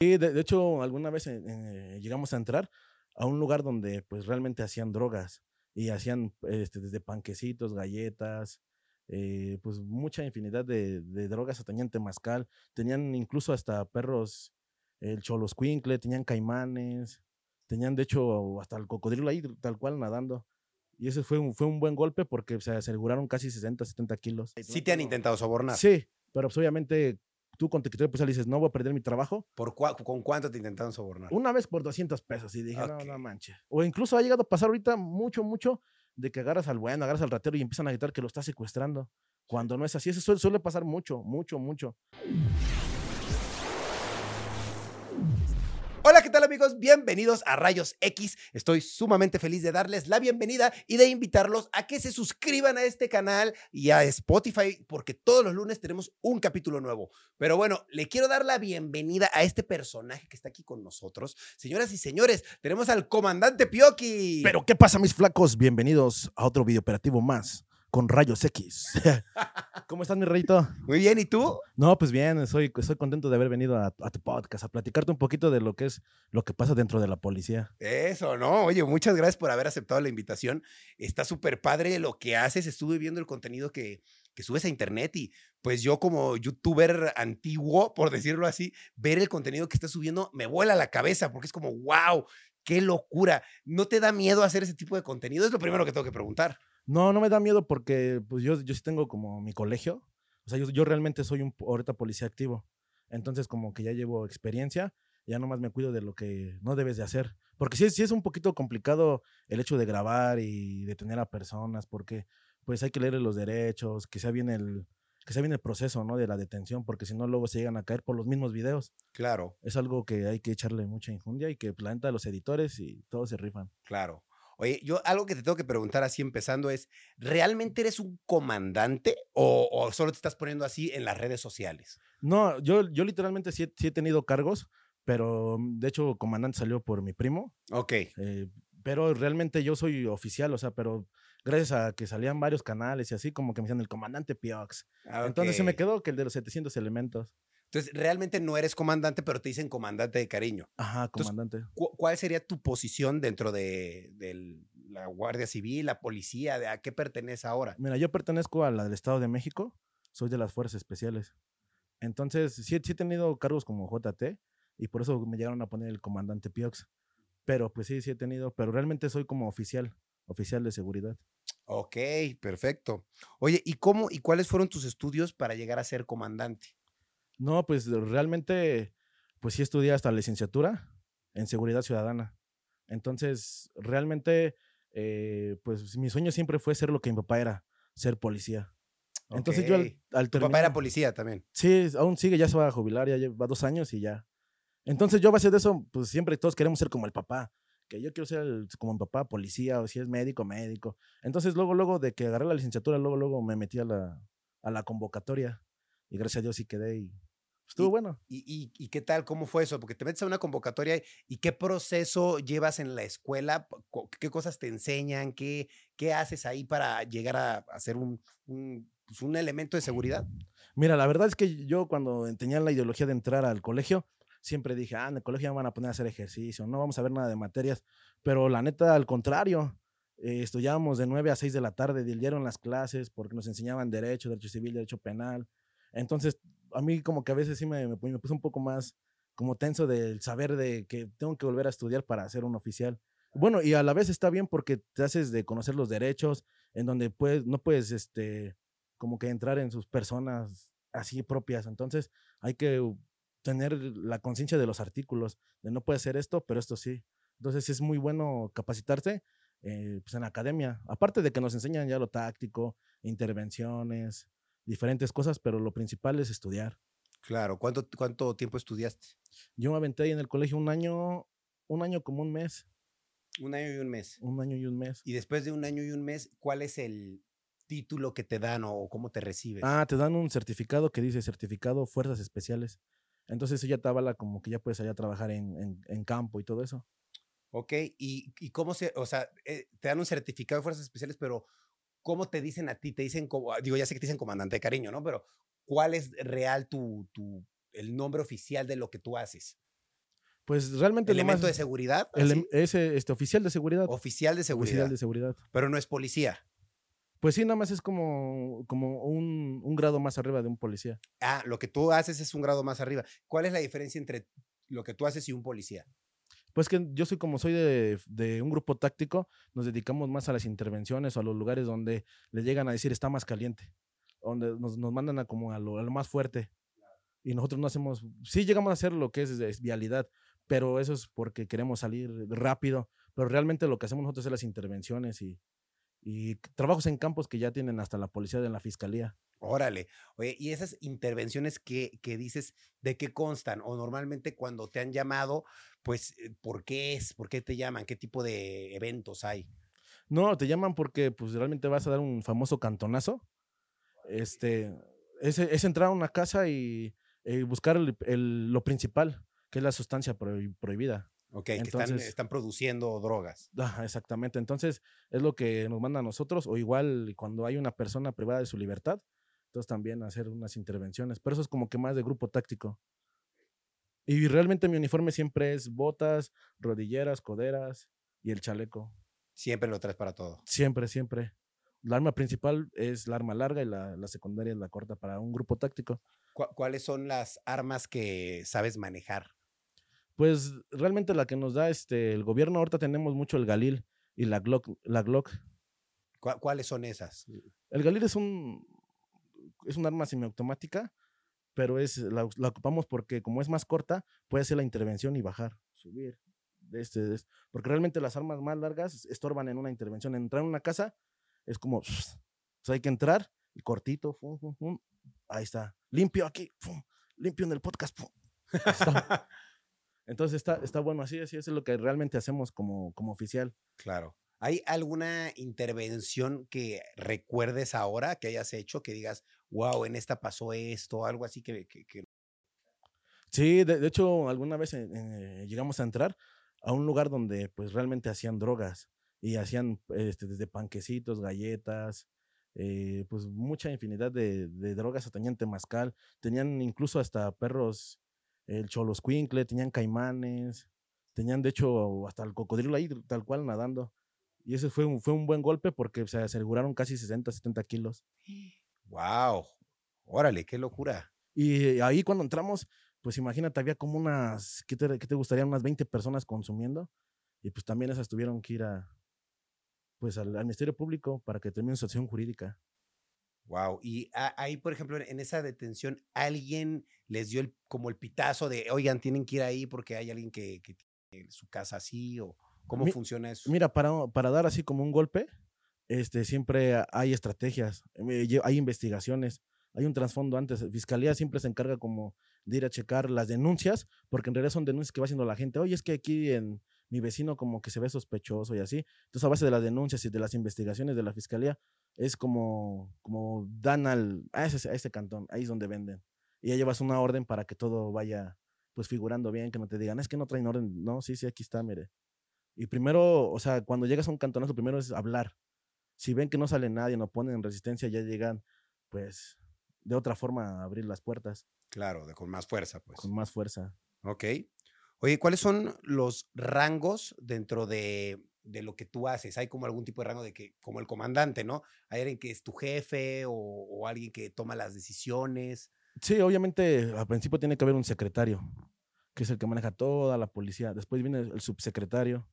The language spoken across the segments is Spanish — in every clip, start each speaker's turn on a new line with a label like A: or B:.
A: Sí, de, de hecho, alguna vez eh, eh, llegamos a entrar a un lugar donde pues realmente hacían drogas y hacían este, desde panquecitos, galletas, eh, pues mucha infinidad de, de drogas, tenían temazcal, tenían incluso hasta perros, el choloscuincle, tenían caimanes, tenían de hecho hasta el cocodrilo ahí tal cual nadando. Y ese fue un, fue un buen golpe porque se aseguraron casi 60, 70 kilos.
B: Sí te han intentado sobornar.
A: Sí, pero pues, obviamente tú con te pues dices, no voy a perder mi trabajo.
B: ¿Por cua- ¿Con cuánto te intentaron sobornar?
A: Una vez por 200 pesos y dije,
B: Ok.
A: no, no manches. O incluso ha llegado a pasar ahorita mucho, mucho de que agarras al bueno, agarras al ratero y empiezan a gritar que lo está secuestrando. Cuando no es así, eso suele, suele pasar mucho, mucho, mucho.
B: Hola, ¿qué tal amigos? Bienvenidos a Rayos X. Estoy sumamente feliz de darles la bienvenida y de invitarlos a que se suscriban a este canal y a Spotify porque todos los lunes tenemos un capítulo nuevo. Pero bueno, le quiero dar la bienvenida a este personaje que está aquí con nosotros. Señoras y señores, tenemos al comandante Pioki.
A: Pero, ¿qué pasa, mis flacos? Bienvenidos a otro video operativo más con Rayos X. ¿Cómo estás, mi reyito?
B: Muy bien, ¿y tú?
A: No, pues bien, soy, estoy contento de haber venido a, a tu podcast, a platicarte un poquito de lo que es lo que pasa dentro de la policía.
B: Eso, ¿no? Oye, muchas gracias por haber aceptado la invitación. Está súper padre lo que haces. Estuve viendo el contenido que, que subes a internet y pues yo como youtuber antiguo, por decirlo así, ver el contenido que estás subiendo me vuela la cabeza porque es como, wow, qué locura. ¿No te da miedo hacer ese tipo de contenido? Es lo primero que tengo que preguntar.
A: No, no me da miedo porque pues yo, yo sí tengo como mi colegio. O sea, yo, yo realmente soy un ahorita policía activo. Entonces como que ya llevo experiencia, ya nomás me cuido de lo que no debes de hacer. Porque sí, es- sí es un poquito complicado el hecho de grabar y detener a personas porque pues hay que leer los derechos, que sea bien el, que sea bien el proceso, ¿no? De la detención, porque si no luego se llegan a caer por los mismos videos.
B: Claro,
A: Es algo que hay que echarle mucha injundia y que pues, la neta los editores y todos se rifan.
B: claro. Oye, yo algo que te tengo que preguntar así empezando es, ¿realmente eres un comandante o, o solo te estás poniendo así en las redes sociales?
A: No, yo, yo literalmente sí, he- sí he tenido cargos, pero mm, de hecho comandante salió por mi primo,
B: Ok,
A: eh, pero realmente yo soy oficial, o sea, pero gracias a que salían varios canales y así como que me decían el comandante Piox. Entonces se me quedó que el de los 700 elementos.
B: Entonces, realmente no eres comandante, pero te dicen comandante de cariño.
A: Ajá,
B: Entonces,
A: comandante.
B: ¿Cu- ¿Cuál sería tu posición dentro de, de la Guardia Civil, la policía? De, ¿A qué pertenece ahora?
A: Mira, yo pertenezco a la del Estado de México, soy de las Fuerzas Especiales. Entonces, sí, sí he tenido cargos como JT y por eso me llegaron a poner el comandante Piox. Pero pues sí, sí he tenido, pero realmente soy como oficial, oficial de seguridad.
B: Ok, perfecto. Oye, ¿y cómo y cuáles fueron tus estudios para llegar a ser comandante?
A: No, pues realmente, pues sí estudié hasta la licenciatura en seguridad ciudadana. Entonces, realmente, eh, pues mi sueño siempre fue ser lo que mi papá era, ser policía. Entonces yo al,
B: Tu papá era
A: terminar-
B: policía también.
A: Sí, aún sigue, ya se va a jubilar, ya lleva dos años y ya. Entonces yo a base de eso, pues siempre todos queremos ser como el papá, que yo quiero ser el- como mi papá, policía, o si es médico, médico. Entonces luego, luego de que agarré la licenciatura, luego, luego me metí a la, a la convocatoria y gracias a Dios sí quedé y estuvo
B: Y-
A: bueno.
B: ¿Y, y, y qué tal? ¿Cómo fue eso? Porque te metes a una convocatoria y qué proceso llevas en la escuela, qué cosas te enseñan, qué, qué haces ahí para llegar a, a ser un, un, pues, un elemento de seguridad.
A: Mira, la verdad es que yo cuando tenía la ideología de entrar al colegio, siempre dije, ah, en el colegio me van a poner a hacer ejercicio, no vamos a ver nada de materias. Pero la neta, al contrario, eh, estudiábamos de 9 a 6 de la tarde, dieron las clases porque nos enseñaban derecho, derecho civil, derecho penal. Entonces, a mí como que a veces sí me, me, me puse un poco más como tenso del saber de que tengo que volver a estudiar para ser un oficial. Bueno, y a la vez está bien porque te haces de conocer los derechos, en donde puedes, no puedes, este, como que entrar en sus personas así propias. Entonces hay que tener la conciencia de los artículos, de no puede ser esto, pero esto sí. Entonces es muy bueno capacitarse eh, pues en la academia. Aparte de que nos enseñan ya lo táctico, intervenciones, diferentes cosas, pero lo principal es estudiar.
B: Claro, ¿cuánto, cuánto tiempo estudiaste?
A: Yo me aventé ahí en el colegio un año, un año como un mes,
B: Un año y un mes.
A: un año y un mes.
B: Y después de un año y un mes, ¿cuál es el título que te dan o cómo te recibes?
A: Ah, te dan un certificado que dice certificado Fuerzas Especiales. Entonces eso ya te avala como que ya puedes allá trabajar en, en, en campo y todo eso.
B: Ok, ¿Y, y cómo se, o sea, eh, te dan un certificado de fuerzas especiales, pero ¿cómo te dicen a ti? Te dicen, como, ah, digo, ya sé que te dicen comandante de cariño, ¿no? Pero ¿cuál es real tu, tu, el nombre oficial de lo que tú haces?
A: Pues realmente
B: ¿Elemento de seguridad?
A: el-
B: así?
A: es eh, este, oficial de seguridad.
B: Oficial de seguridad.
A: Oficial de seguridad.
B: Pero no es policía.
A: Pues sí, nada más es como, como un, un grado más arriba de un policía.
B: Ah, lo que tú haces es un grado más arriba. ¿Cuál es la diferencia entre lo que tú haces y un policía?
A: Pues que yo soy como soy de, de un grupo táctico, nos dedicamos más a las intervenciones o a los lugares donde le llegan a decir está más caliente, donde nos, nos mandan a como a lo, a más fuerte. Y nosotros no hacemos, sí llegamos a hacer lo que es, es vialidad, pero eso es porque queremos salir rápido, pero realmente lo que hacemos nosotros es las intervenciones y, y trabajos en campos que ya tienen hasta la policía de la fiscalía.
B: Órale. Oye, y esas intervenciones que, que dices, ¿de qué constan? O normalmente cuando te han llamado, pues, eh, ¿por qué es? ¿Por qué te llaman? ¿Qué tipo de eventos hay?
A: No, te llaman porque pues realmente vas a dar un famoso cantonazo. Este, es, es entrar a una casa y eh, buscar el- el- lo principal, que es la sustancia prohi- prohibida.
B: Ok, que están,
A: Entonces-
B: están produciendo drogas.
A: Exactamente. Entonces, es lo que nos manda a nosotros, o igual cuando hay una persona privada de su libertad, entonces también hacer unas intervenciones. Pero eso es como que más de grupo táctico. Y realmente mi uniforme siempre es botas, rodilleras, coderas y el chaleco.
B: Siempre lo traes para todo.
A: Siempre, siempre. La arma principal es la arma larga y la, la secundaria es la corta para un grupo táctico.
B: ¿Cu- ¿Cuáles son las armas que sabes manejar?
A: Pues realmente la que nos da este el gobierno, ahorita tenemos mucho el Galil y la Glock. La Glock.
B: ¿Cu- ¿Cuáles son esas?
A: El Galil es un es un arma semiautomática, pero es la, la ocupamos porque como es más corta, puede hacer la intervención y bajar, subir. Este, este. Porque realmente las armas más largas estorban en una intervención. Entrar en una casa es como, pues hay que entrar y cortito, fum, fum, fum, ahí está, limpio aquí, limpio en el podcast. está. Entonces está, está bueno así, así es lo que realmente hacemos como, como oficial.
B: Claro. ¿Hay alguna intervención que recuerdes ahora que hayas hecho que digas, wow, en esta pasó esto, algo así que, que- que-
A: Sí, de, de hecho, alguna vez eh, llegamos a entrar a un lugar donde pues realmente hacían drogas y hacían este, desde panquecitos, galletas, eh, pues mucha infinidad de, de drogas, tenían temazcal, tenían incluso hasta perros, el choloscuincle, tenían caimanes, tenían de hecho hasta el cocodrilo ahí tal cual nadando. Y ese fue un, fue un buen golpe porque se aseguraron casi 60, 70 kilos.
B: Wow, órale, qué locura.
A: Y ahí cuando entramos, pues imagínate, había como unas, ¿qué te, qué te gustaría? Unas 20 personas consumiendo. Y pues también esas tuvieron que ir a, pues al, al Ministerio Público para que termine su acción jurídica.
B: Wow. Y ahí, por ejemplo, en esa detención, alguien les dio el, como el pitazo de, oigan, tienen que ir ahí porque hay alguien que, que tiene su casa así o cómo
A: Mi-
B: funciona eso.
A: Mira, para, para dar así como un golpe, este, siempre hay estrategias, hay investigaciones, hay un trasfondo antes. Fiscalía siempre se encarga como de ir a checar las denuncias, porque en realidad son denuncias que va haciendo la gente. Oye, es que aquí en mi vecino como que se ve sospechoso y así. Entonces, a base de las denuncias y de las investigaciones de la fiscalía, es como, como dan al, a, ese, a ese cantón, ahí es donde venden. Y ya llevas una orden para que todo vaya pues figurando bien, que no te digan, es que no traen orden. No, sí, sí, aquí está, mire. Y primero, o sea, cuando llegas a un cantonazo, primero es hablar. Si ven que no sale nadie, no ponen resistencia, ya llegan, pues, de otra forma a abrir las puertas
B: Claro, de, con más fuerza, pues.
A: con más fuerza.
B: Ok. Oye, ¿cuáles son los rangos dentro de, de lo que tú haces? ¿Hay como algún tipo de rango de que, como el comandante, ¿no? ¿Hay alguien que es tu jefe o, o alguien que toma las decisiones?
A: Sí, obviamente, al principio tiene que haber un secretario, que es el que maneja toda la policía. Después viene el subsecretario.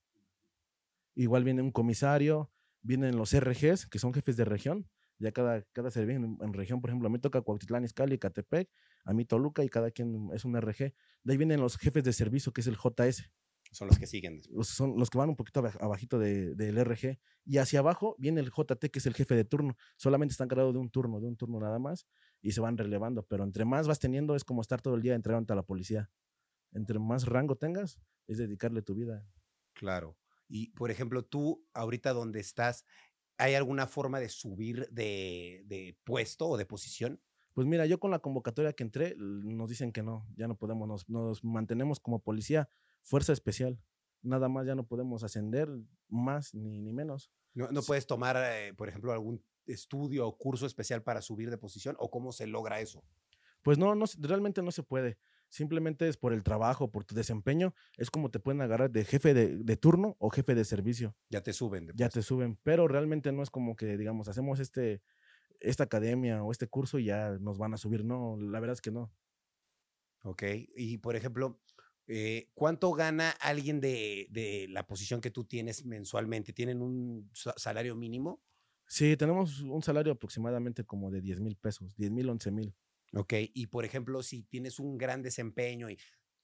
A: Igual viene un comisario, vienen los RGs, que son jefes de región. Ya cada, cada servicio en, en región, por ejemplo, a mí toca Cuautitlán, Izcalli, Catepec, a mí Toluca y cada quien es un RG. De ahí vienen los jefes de servicio, que es el JS.
B: Son los que siguen
A: los, son los que van un poquito aba- abajito de- del RG. Y hacia abajo viene el JT, que es el jefe de turno. Solamente está encargado de un turno, de un turno nada más, y se van relevando. Pero entre más vas teniendo, es como estar todo el día entregando a la policía. Entre más rango tengas, es dedicarle tu vida.
B: Claro. Y, por ejemplo, tú, ahorita donde estás, ¿hay alguna forma de subir de, de puesto o de posición?
A: Pues mira, yo con la convocatoria que entré, nos dicen que no, ya no podemos, nos, nos mantenemos como policía, fuerza especial. Nada más ya no podemos ascender más ni, ni menos.
B: ¿No, no puedes tomar, eh, por ejemplo, algún estudio o curso especial para subir de posición? ¿O cómo se logra eso?
A: Pues no, no, realmente no se puede. Simplemente es por el trabajo, por tu desempeño, es como te pueden agarrar de jefe de, de turno o jefe de servicio.
B: Ya te suben.
A: Ya te suben, pero realmente no es como que, digamos, hacemos este, esta academia o este curso y ya nos van a subir. No, la verdad es que no.
B: Ok. Y por ejemplo, eh, ¿cuánto gana alguien de, de la posición que tú tienes mensualmente? ¿Tienen un sa- salario mínimo?
A: Sí, tenemos un salario aproximadamente como de 10 mil pesos, 10 mil, 11 mil.
B: Ok. Y por ejemplo, si tienes un gran desempeño y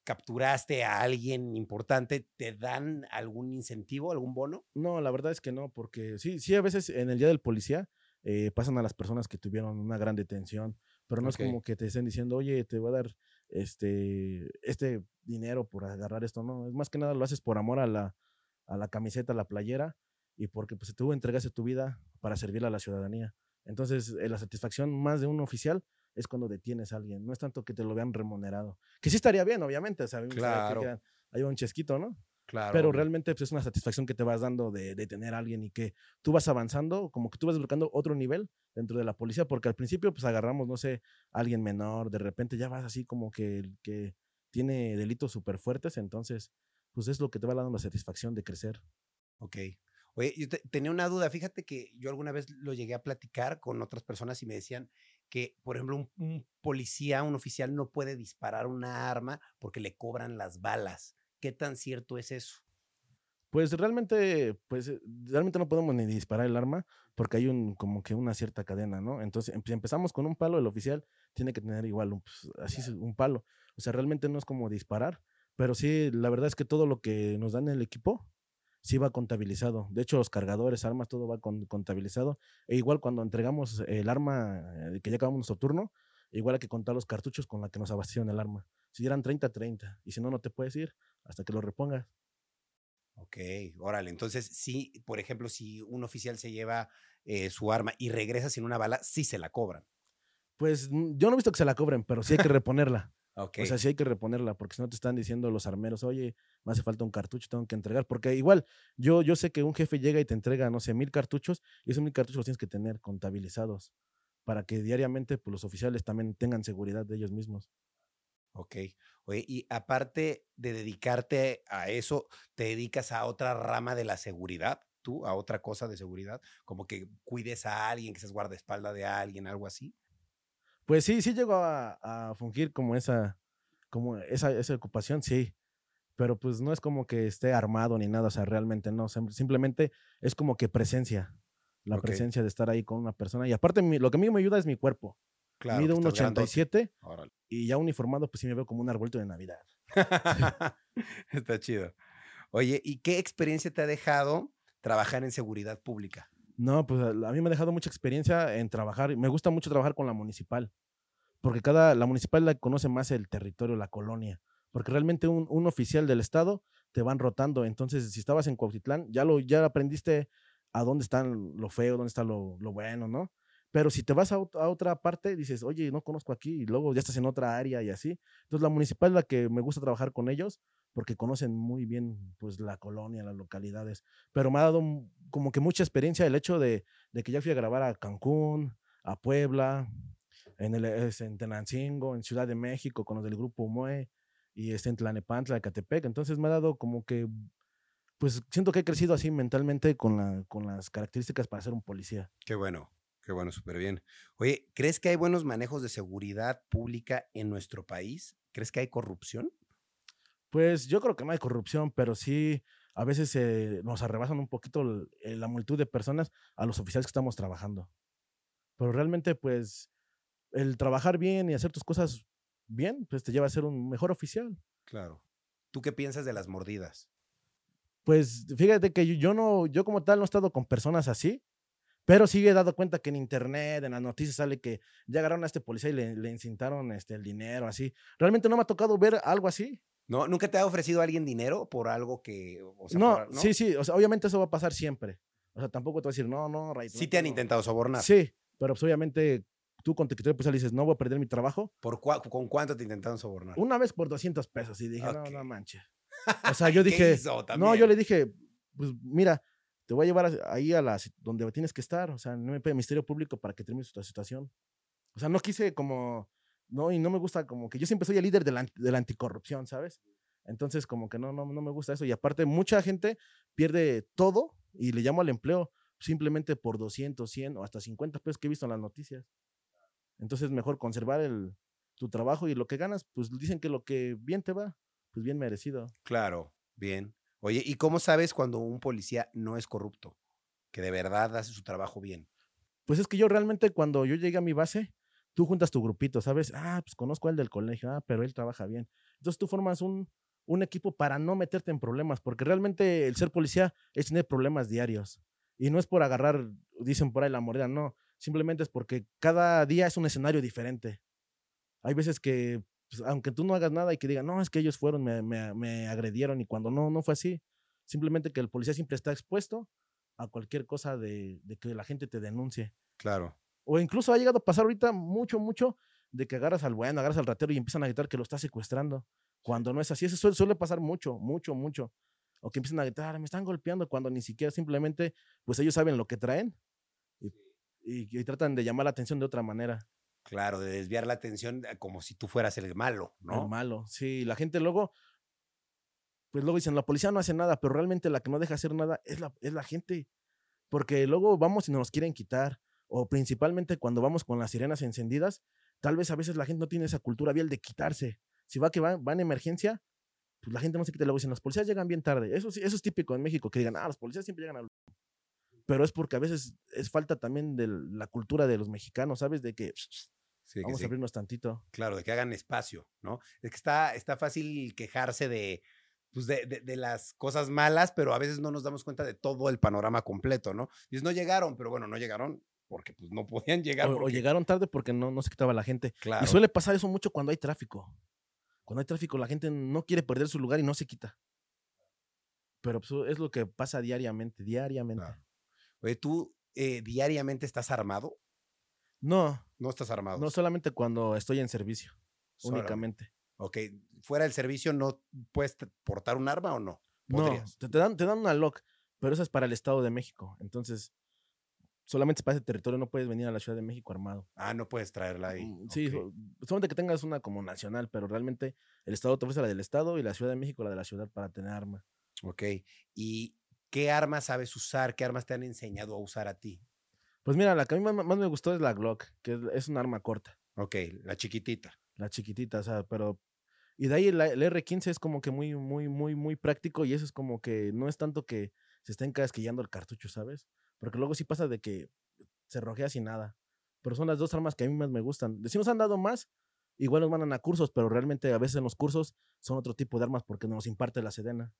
B: capturaste a alguien importante, ¿te dan algún incentivo, algún bono?
A: No, la verdad es que no, porque sí, sí, a veces en el día del policía eh, pasan a las personas que tuvieron una gran detención, pero no
B: Ok.
A: es como que te estén diciendo, oye, te voy a dar este, este dinero por agarrar esto, no, es más que nada lo haces por amor a la, a la camiseta, a la playera, y porque pues tú entregaste tu vida para servirle a la ciudadanía. Entonces, eh, la satisfacción más de un oficial es cuando detienes a alguien, no es tanto que te lo vean remunerado, que sí estaría bien, obviamente, o sea, que
B: Claro.
A: quieran- haya un chesquito, ¿no?
B: Claro.
A: pero realmente pues, es una satisfacción que te vas dando de, de tener a alguien y que tú vas avanzando, como que tú vas buscando otro nivel dentro de la policía, porque al principio pues agarramos, no sé, a alguien menor, de repente ya vas así como que, el que tiene delitos súper fuertes, entonces pues es lo que te va dando la satisfacción de crecer.
B: Ok. Oye, yo te- tenía una duda. Fíjate que yo alguna vez lo llegué a platicar con otras personas y me decían que, por ejemplo, un, un policía, un oficial no puede disparar una arma porque le cobran las balas. ¿Qué tan cierto es eso?
A: Pues realmente, pues eh, realmente no podemos ni disparar el arma porque hay un como que una cierta cadena, ¿no? Entonces, em- si empezamos con un palo, el oficial tiene que tener igual un, pues, así un palo. O sea, realmente no es como disparar, pero sí, la verdad es que todo lo que nos dan el equipo sí va contabilizado. De hecho, los cargadores, armas, todo va con- contabilizado. E igual cuando entregamos el arma, eh, que ya acabamos nuestro turno, igual hay que contar los cartuchos con la que nos abastecieron el arma. Si eran 30, 30. Y si no, no te puedes ir hasta que lo repongas.
B: Ok, órale. Entonces, sí, por ejemplo, si un oficial se lleva eh, su arma y regresa sin una bala, sí se la cobran.
A: Pues mm, yo no he visto que se la cobren, pero sí hay que reponerla. O sea, sí hay que reponerla, porque si no te están diciendo los armeros, oye, me hace falta un cartucho, tengo que entregar. Porque igual, yo, yo sé que un jefe llega y te entrega, no sé, mil cartuchos, y esos mil cartuchos los tienes que tener contabilizados para que diariamente pues, los oficiales también tengan seguridad de ellos mismos.
B: Ok. Oye, y aparte de dedicarte a eso, ¿te dedicas a otra rama de la seguridad? ¿Tú? ¿A otra cosa de seguridad? Como que cuides a alguien, que seas guardaespaldas de alguien, algo así.
A: Pues sí, sí llego a, a fungir como esa, como esa, esa ocupación, sí. Pero pues no es como que esté armado ni nada, o sea, realmente no. sim- Simplemente es como que presencia. La presencia de estar ahí con una persona. Y aparte, lo que a mí me ayuda es mi cuerpo.
B: Claro.
A: Mido un
B: estás grandote.
A: 87
B: Órale.
A: y ya uniformado, pues sí me veo como un arbolito de Navidad.
B: Está chido. Oye, ¿y qué experiencia te ha dejado trabajar en seguridad pública?
A: No, pues a mí me ha dejado mucha experiencia en trabajar. Me gusta mucho trabajar con la municipal, porque cada, la municipal la conoce más el territorio, la colonia, porque realmente un, un oficial del estado te van rotando. Entonces, si estabas en Cuautitlán, ya lo, ya aprendiste a dónde están lo feo, dónde está lo, lo bueno, ¿no? Pero si te vas a, a otra parte, dices, oye, no conozco aquí, y luego ya estás en otra área y así. Entonces, la municipal es la que me gusta trabajar con ellos, porque conocen muy bien, pues, la colonia, las localidades pero me ha dado como que mucha experiencia el hecho de, que ya fui a grabar a Cancún, a Puebla, en, el, en Tenancingo, en Ciudad de México, con los del grupo MUE, y este en Tlanepantla, Ecatepec. Entonces me ha dado como que, pues siento que he crecido así mentalmente con, la, con las características para ser un policía.
B: Qué bueno, qué bueno, súper bien. Oye, ¿crees que hay buenos manejos de seguridad pública en nuestro país? ¿Crees que hay corrupción?
A: Pues yo creo que no hay corrupción, pero sí a veces eh, nos arrebasan un poquito eh, la multitud de personas a los oficiales que estamos trabajando. Pero realmente, pues, el trabajar bien y hacer tus cosas bien, pues te lleva a ser un mejor oficial.
B: Claro. ¿Tú qué piensas de las mordidas?
A: Pues fíjate que yo, yo no, yo como tal no he estado con personas así, pero sí he dado cuenta que en internet, en las noticias sale que ya agarraron a este policía y le, le encintaron este, el dinero, así. Realmente no me ha tocado ver algo así.
B: ¿No? ¿Nunca te ha ofrecido alguien dinero por algo que... o sea,
A: no,
B: por-
A: sí, sí, o sea, obviamente eso va a pasar siempre. O sea, tampoco te voy a decir, no, no, Ray,
B: Sí
A: no
B: te han
A: tengo".
B: intentado sobornar.
A: Sí, pero pues obviamente tú con tu criterio pues dices, no voy a perder mi trabajo.
B: ¿Por cua- ¿Con cuánto te intentaron sobornar?
A: Una vez por 200 pesos y dije, no, no manches. O sea, yo
B: ¿Qué
A: dije, no, yo le dije, pues mira, te voy a llevar ahí a la si- donde tienes que estar, o sea, no me pide Ministerio Público para que termine tu situación. O sea, no quise como no, y no me gusta como que yo siempre soy el líder de la, de la anticorrupción, ¿sabes? Entonces, como que no, no, no me gusta eso. Y aparte, mucha gente pierde todo y le llamo al empleo simplemente por 200, 100 o hasta 50 pesos que he visto en las noticias. Entonces, mejor conservar el, tu trabajo y lo que ganas, pues dicen que lo que bien te va, pues bien merecido.
B: Claro, bien. Oye, ¿y cómo sabes cuando un policía no es corrupto? Que de verdad hace su trabajo bien.
A: Pues es que yo realmente cuando yo llegué a mi base, tú juntas tu grupito, ¿sabes? Ah, pues conozco al del colegio, ah, pero él trabaja bien. Entonces tú formas un, un equipo para no meterte en problemas, porque realmente el ser policía es tener problemas diarios. Y no es por agarrar, dicen por ahí la mordida, no. Simplemente es porque cada día es un escenario diferente. Hay veces que, pues, aunque tú no hagas nada y que digan, no, es que ellos fueron, me, me, me agredieron, y cuando no, no fue así. Simplemente que el policía siempre está expuesto a cualquier cosa de, de que la gente te denuncie.
B: Claro.
A: O incluso ha llegado a pasar ahorita mucho, mucho de que agarras al bueno, agarras al ratero y empiezan a gritar que lo está secuestrando. Cuando no es así, eso suele, suele pasar mucho, mucho, mucho. O que empiezan a gritar, me están golpeando, cuando ni siquiera simplemente, pues ellos saben lo que traen y, y- y tratan de llamar la atención de otra manera.
B: Claro, de desviar la atención eh, como si tú fueras el malo,
A: El
B: ¿no?
A: malo. Sí, la gente luego, pues luego dicen, la policía no hace nada, pero realmente la que no deja hacer nada es la, es la gente. Porque luego vamos y nos quieren quitar. O principalmente cuando vamos con las sirenas encendidas, tal vez a veces la gente no tiene esa cultura vial de quitarse. Si va que va, va en emergencia, pues la gente no se quita. Luego dicen, los policías llegan bien tarde. Eso, eso es típico en México, que digan, ah, los policías siempre llegan al... Pero es porque a veces es falta también de la cultura de los mexicanos, ¿sabes? De que
B: Sí, que
A: vamos
B: sí.
A: a abrirnos tantito.
B: Claro, de que hagan espacio, ¿no? Es que está, está fácil quejarse de, pues de, de- de las cosas malas, pero a veces no nos damos cuenta de todo el panorama completo, ¿no? Y no llegaron, pero bueno, no llegaron porque pues no podían llegar.
A: O, llegaron tarde porque no, no se quitaba la gente.
B: Claro.
A: Y suele pasar eso mucho cuando hay tráfico. Cuando hay tráfico, la gente no quiere perder su lugar y no se quita. Pero pues, es lo que pasa diariamente, diariamente.
B: Claro. Oye, ¿tú eh, diariamente estás armado?
A: No,
B: No estás armado.
A: no solamente cuando estoy en servicio,
B: Solamente.
A: únicamente.
B: Ok, fuera del servicio, ¿no puedes portar un arma o no?
A: No,
B: Podrías.
A: te, te dan, te dan una lock, pero esa es para el Estado de México. Entonces, solamente para ese territorio no puedes venir a la Ciudad de México armado.
B: Ah, no puedes traerla ahí.
A: Mm, Sí,
B: ok.
A: so- solamente que tengas una como nacional, pero realmente el Estado te ofrece la del Estado y la Ciudad de México la de la ciudad para tener arma.
B: Ok. ¿Y qué armas sabes usar? ¿Qué armas te han enseñado a usar a ti?
A: Pues mira, la que a mí más, más me gustó es la Glock, que es, es un arma corta,
B: Ok, la chiquitita.
A: la chiquitita, o sea, pero... Y de ahí la- el R15 es como que muy, muy, muy, muy práctico y eso es como que no es tanto que se estén casquillando el cartucho, ¿sabes? Porque luego sí pasa de que se rojea sin nada. Pero son las dos armas que a mí más me gustan. Si nos han dado más, igual nos mandan a cursos, pero realmente a veces en los cursos son otro tipo de armas porque nos imparte la Sedena.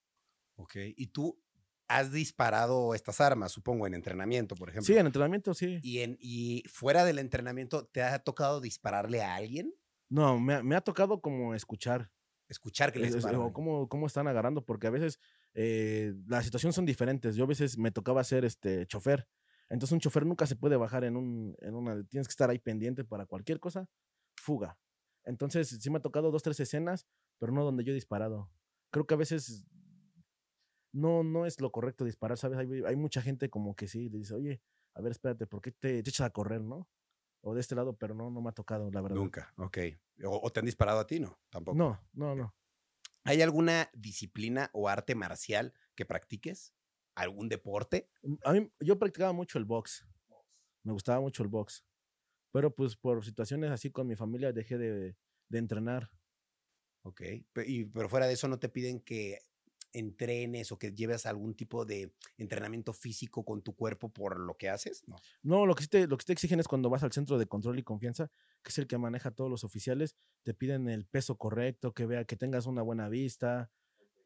B: Ok. ¿Y tú has disparado estas armas, supongo, en entrenamiento, por ejemplo?
A: Sí, en entrenamiento sí.
B: ¿Y, en, y fuera del entrenamiento, ¿te ha tocado dispararle a alguien?
A: No, me, ha- me ha tocado como escuchar.
B: Escuchar que le
A: Es- es-
B: disparan.
A: o cómo, cómo están agarrando, porque a veces eh, las situaciones son diferentes. Yo a veces me tocaba ser este chofer. Entonces un chofer nunca se puede bajar en, un, en una... Tienes que estar ahí pendiente para cualquier cosa. Fuga. Entonces sí me ha tocado dos, tres escenas, pero no donde yo he disparado. Creo que a veces no, no es lo correcto disparar, ¿sabes? Hay, hay mucha gente como que sí, le dice, oye, a ver, espérate, ¿por qué te, te echas a correr, no? O de este lado, pero no, no me ha tocado, la verdad.
B: Nunca, ok. O, o te han disparado a ti, ¿no? Tampoco.
A: No, no, no.
B: ¿Hay alguna disciplina o arte marcial que practiques? ¿Algún deporte?
A: Mm, A mí, yo practicaba mucho el box. Me gustaba mucho el box. Pero pues por situaciones así con mi familia dejé de, de entrenar.
B: Ok. Y- pero fuera de eso, ¿no te piden que entrenes o que lleves algún tipo de entrenamiento físico con tu cuerpo por lo que haces? No.
A: No, lo que, te, lo que te exigen es cuando vas al centro de control y confianza, que es el que maneja a todos los oficiales, te piden el peso correcto, que vea que tengas una buena vista,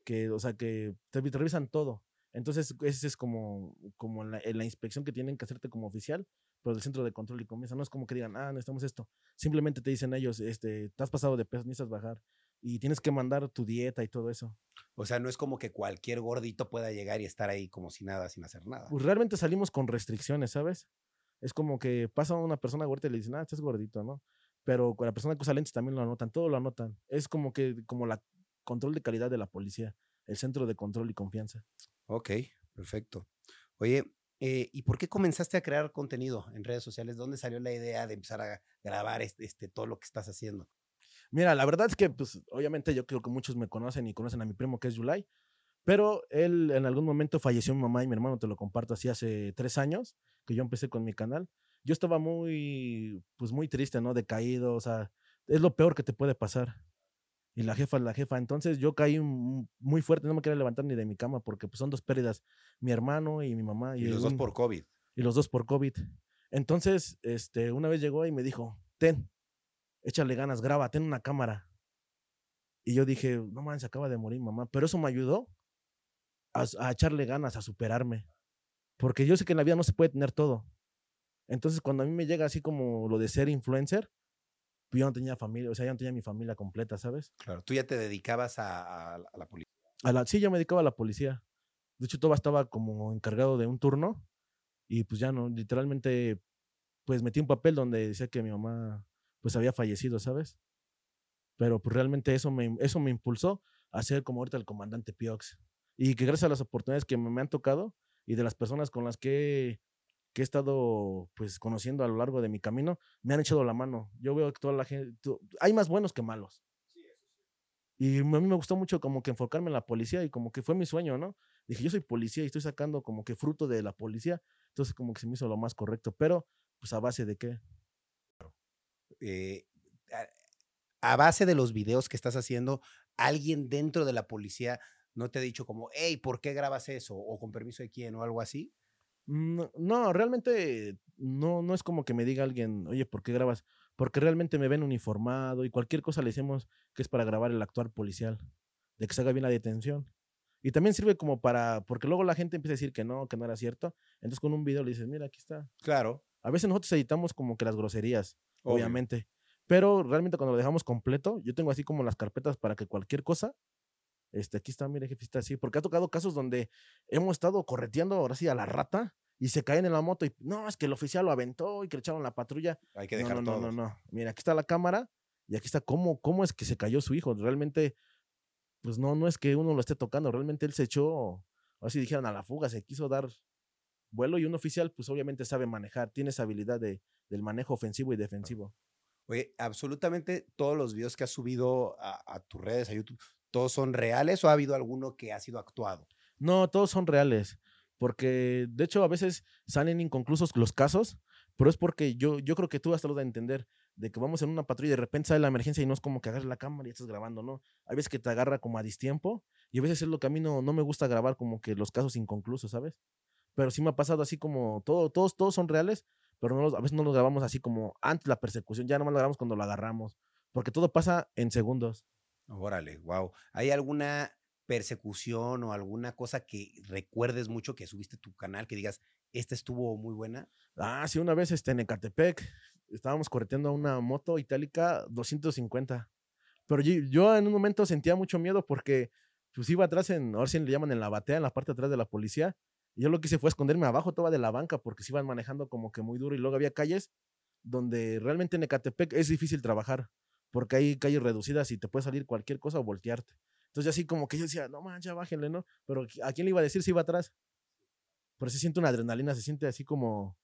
A: que, o sea, que te, revisan todo. Entonces, ese es como, como la, la inspección que tienen que hacerte como oficial, pero del centro de control y confianza. No es como que digan, ah, necesitamos esto. Simplemente te dicen ellos, este, te has pasado de peso, necesitas bajar. Y tienes que mandar tu dieta y todo eso.
B: O sea, no es como que cualquier gordito pueda llegar y estar ahí como si nada, sin hacer nada.
A: Pues realmente salimos con restricciones, ¿sabes? Es como que pasa una persona gordita y le dicen, ah, estás gordito, ¿no? Pero con la persona que usa lentes también lo anotan, todo lo anotan. Es como que, como la control de calidad de la policía, el centro de control y confianza.
B: Ok, perfecto. Oye, Eh, ¿Y por qué comenzaste a crear contenido en redes sociales? ¿Dónde salió la idea de empezar a grabar este, este, todo lo que estás haciendo?
A: Mira, la verdad es que, pues, obviamente yo creo que muchos me conocen y conocen a mi primo que es Yulai, pero él en algún momento falleció mi mamá y mi hermano, te lo comparto así hace tres años que yo empecé con mi canal. Yo estaba muy, pues muy triste, ¿no? Decaído, o sea, es lo peor que te puede pasar. Y la jefa es la jefa. Entonces yo caí muy fuerte, no me quería levantar ni de mi cama porque pues, son dos pérdidas, mi hermano y mi mamá.
B: Y, los dos por COVID.
A: Y los dos por COVID. Entonces, este, una vez llegó y me dijo, ten, échale ganas, graba, ten una cámara. Y yo dije, no man, se acaba de morir mamá. Pero eso me ayudó a, echarle ganas, a superarme. Porque yo sé que en la vida no se puede tener todo. Entonces, cuando a mí me llega así como lo de ser influencer, pues yo no tenía familia, o sea, yo no tenía mi familia completa, ¿sabes?
B: Claro, tú ya te dedicabas a, la policía.
A: A la, sí, yo me dedicaba a la policía. De hecho, todo estaba como encargado de un turno y pues ya no, literalmente, pues metí un papel donde decía que mi mamá pues había fallecido, ¿sabes? Pero pues realmente eso me, eso me impulsó a ser como ahorita el comandante Piox. Y que gracias a las oportunidades que me, han tocado y de las personas con las que, que, he estado pues conociendo a lo largo de mi camino, me han echado la mano. Yo veo que toda la gente, hay más buenos que malos. Y a mí me gustó mucho como que enfocarme en la policía y como que fue mi sueño, ¿no? Dije, yo soy policía y estoy sacando como que fruto de la policía, entonces como que se me hizo lo más correcto, pero pues a base de qué.
B: Eh, a base de los videos que estás haciendo, alguien dentro de la policía no te ha dicho como, hey, ¿por qué grabas eso? O con permiso de quién o algo así.
A: No, no, realmente no, no es como que me diga alguien, oye, ¿por qué grabas? Porque realmente me ven uniformado y cualquier cosa le decimos que es para grabar el actuar policial, de que se haga bien la detención. Y también sirve como para, porque luego la gente empieza a decir que no, que no era cierto. Entonces con un video le dices, mira, aquí está.
B: Claro.
A: A veces nosotros editamos como que las groserías, obviamente. Pero realmente cuando lo dejamos completo, yo tengo así como las carpetas para que cualquier cosa, este, aquí está, mire, jefe, está así, porque ha tocado casos donde hemos estado correteando ahora sí a la rata y se caen en la moto y no, es que el oficial lo aventó y que le echaron la patrulla.
B: Hay que dejar
A: no,
B: no,
A: no, no, no. Mira, aquí está la cámara y aquí está cómo, cómo es que se cayó su hijo. Realmente, pues no, no es que uno lo esté tocando, realmente él se echó, así dijeron, a la fuga, se quiso dar vuelo y un oficial, pues obviamente sabe manejar, tiene esa habilidad de, del manejo ofensivo y defensivo.
B: Oye, absolutamente todos los videos que has subido a, tus redes, a YouTube, ¿todos son reales o ha habido alguno que ha sido actuado?
A: No, todos son reales, porque de hecho a veces salen inconclusos los casos, pero es porque yo, yo creo que tú has tratado de entender de que vamos en una patrulla y de repente sale la emergencia y no es como que agarres la cámara y estás grabando, ¿no? Hay veces que te agarra como a distiempo y a veces es lo que a mí no, no me gusta grabar como que los casos inconclusos, ¿sabes? Pero sí me ha pasado así como todo, todos, todos son reales, pero no a veces no lo grabamos así como antes la persecución, ya nomás lo grabamos cuando lo agarramos, porque todo pasa en segundos.
B: Órale, wow. ¿Hay alguna persecución o alguna cosa que recuerdes mucho que subiste tu canal, que digas, esta estuvo muy buena?
A: Ah, sí, una vez este, en Ecatepec estábamos correteando una moto itálica 250. Pero yo, en un momento sentía mucho miedo porque pues iba atrás en, ahora sí le llaman en la batea, en la parte de atrás de la policía, y yo lo que hice fue esconderme abajo toda de la banca porque se iban manejando como que muy duro y luego había calles donde realmente en Ecatepec es difícil trabajar porque hay calles reducidas y te puede salir cualquier cosa o voltearte. Entonces así como que yo decía, no mancha, bájenle, ¿no? Pero ¿a quién le iba a decir si iba atrás? Pero se siente una adrenalina, se siente así como,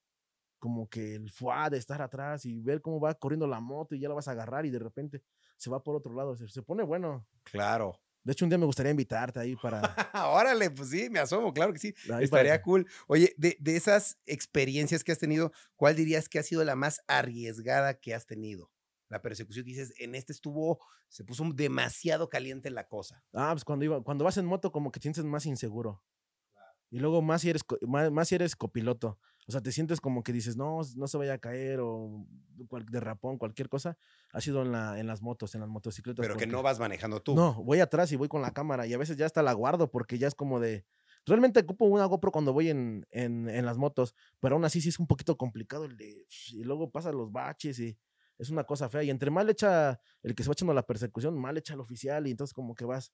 A: como que el fuá de estar atrás y ver cómo va corriendo la moto y ya la vas a agarrar y de repente se va por otro lado. Se, se pone bueno.
B: Claro.
A: De hecho, un día me gustaría invitarte ahí para.
B: Órale, pues sí, me asomo, claro que sí. Estaría cool. Oye, de, de, esas experiencias que has tenido, ¿cuál dirías que ha sido la más arriesgada que has tenido? La persecución que dices, en este estuvo, se puso demasiado caliente la cosa.
A: Ah, pues cuando, iba, cuando vas en moto, como que te sientes más inseguro. Y luego más si eres, más, más si eres copiloto. O sea, te sientes como que dices, no, no se vaya a caer o derrapón, cualquier cosa. Ha sido en, la, en las motos, en las motocicletas.
B: Pero que no vas manejando tú.
A: No, voy atrás y voy con la cámara y a veces ya hasta la guardo porque ya es como de... Realmente ocupo una GoPro cuando voy en, en, en las motos, pero aún así sí es un poquito complicado el de... Y luego pasan los baches y es una cosa fea. Y entre mal echa el que se va echando la persecución, mal echa el oficial y entonces como que vas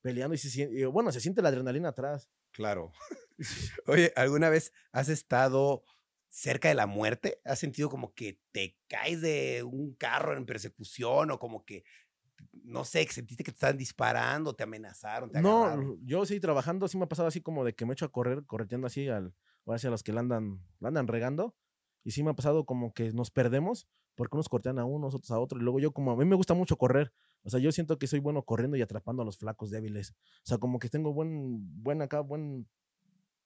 A: peleando y, se, y bueno, se siente la adrenalina atrás.
B: Claro. Oye, ¿alguna vez has estado cerca de la muerte? ¿Has sentido como que te caes de un carro en persecución o como que no sé, que sentiste que te estaban disparando, te amenazaron, te
A: No,
B: agarraron?
A: yo sí trabajando, sí me ha pasado así como de que me echo a correr, correteando así al, o hacia los que la andan, la andan regando. Y sí me ha pasado como que nos perdemos porque unos cortean a unos, otros a otros. Y luego yo como, a mí me gusta mucho correr. O sea, yo siento que soy bueno corriendo y atrapando a los flacos débiles. O sea, como que tengo buen, buen acá, buen,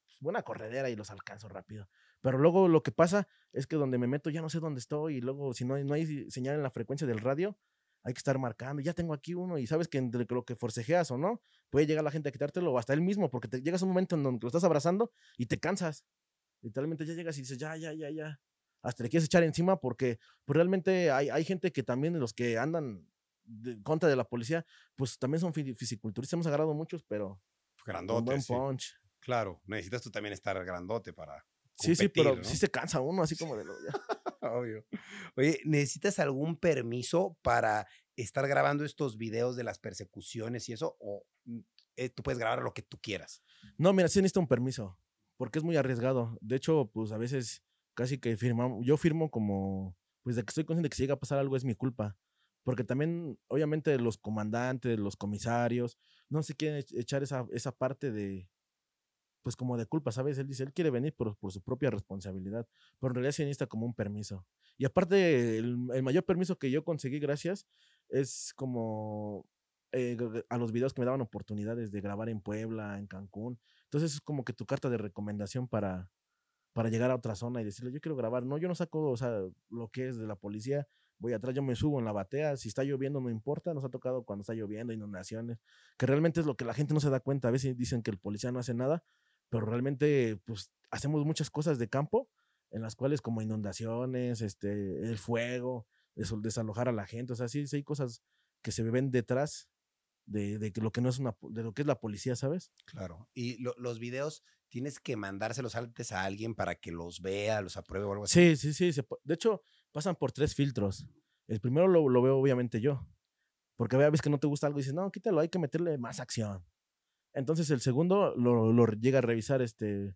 A: pues, buena corredera y los alcanzo rápido. Pero luego lo que pasa es que donde me meto ya no sé dónde estoy y luego si no no hay señal en la frecuencia del radio, hay que estar marcando. Ya tengo aquí uno y sabes que entre lo que forcejeas o no, puede llegar la gente a quitártelo o hasta él mismo, porque te llegas a un momento en donde lo estás abrazando y te cansas. Literalmente ya llegas y dices, ya, ya, ya, ya. Hasta le quieres echar encima porque pues, realmente hay, hay gente que también, los que andan de, contra de la policía, pues también son fi- fisiculturistas. Hemos agarrado muchos, pero un
B: Grandote,
A: buen
B: sí.
A: punch.
B: Claro, necesitas tú también estar grandote para
A: Sí, sí, pero
B: competir, ¿no?
A: sí se cansa uno, así como de lo.
B: Obvio. Oye, ¿necesitas algún permiso para estar grabando estos videos de las persecuciones y eso? ¿O mm, eh, tú puedes grabar lo que tú quieras?
A: No, mira, sí necesito un permiso, porque es muy arriesgado. De hecho, pues a veces casi que firmamos, yo firmo como, pues de que estoy consciente de que si llega a pasar algo es mi culpa. Porque también, obviamente, los comandantes, los comisarios, no se quieren ech- echar esa, esa parte de, pues como de culpa, ¿sabes? Él dice, él quiere venir por, por su propia responsabilidad, pero en realidad sí necesita como un permiso. Y aparte, el, el mayor permiso que yo conseguí, gracias, es como eh, a los videos que me daban oportunidades de grabar en Puebla, en Cancún. Entonces es como que tu carta de recomendación para, para llegar a otra zona y decirle, yo quiero grabar. No, yo no saco, o sea, lo que es de la policía, voy atrás, yo me subo en la batea, si está lloviendo no importa, nos ha tocado cuando está lloviendo, inundaciones, que realmente es lo que la gente no se da cuenta. A veces dicen que el policía no hace nada, pero realmente pues hacemos muchas cosas de campo en las cuales como inundaciones, este, el fuego, desal- desalojar a la gente, o sea, sí, sí hay cosas que se ven detrás de, lo que no es una, de lo que es la policía, ¿sabes?
B: Claro. Y lo- los videos tienes que mandárselos antes a alguien para que los vea, los apruebe o algo así.
A: Sí, sí, sí. se de hecho, pasan por tres filtros. El primero lo, lo veo obviamente yo. Porque a veces que no te gusta algo y dices, no, quítalo, hay que meterle más acción. Entonces el segundo lo, lo llega a revisar este,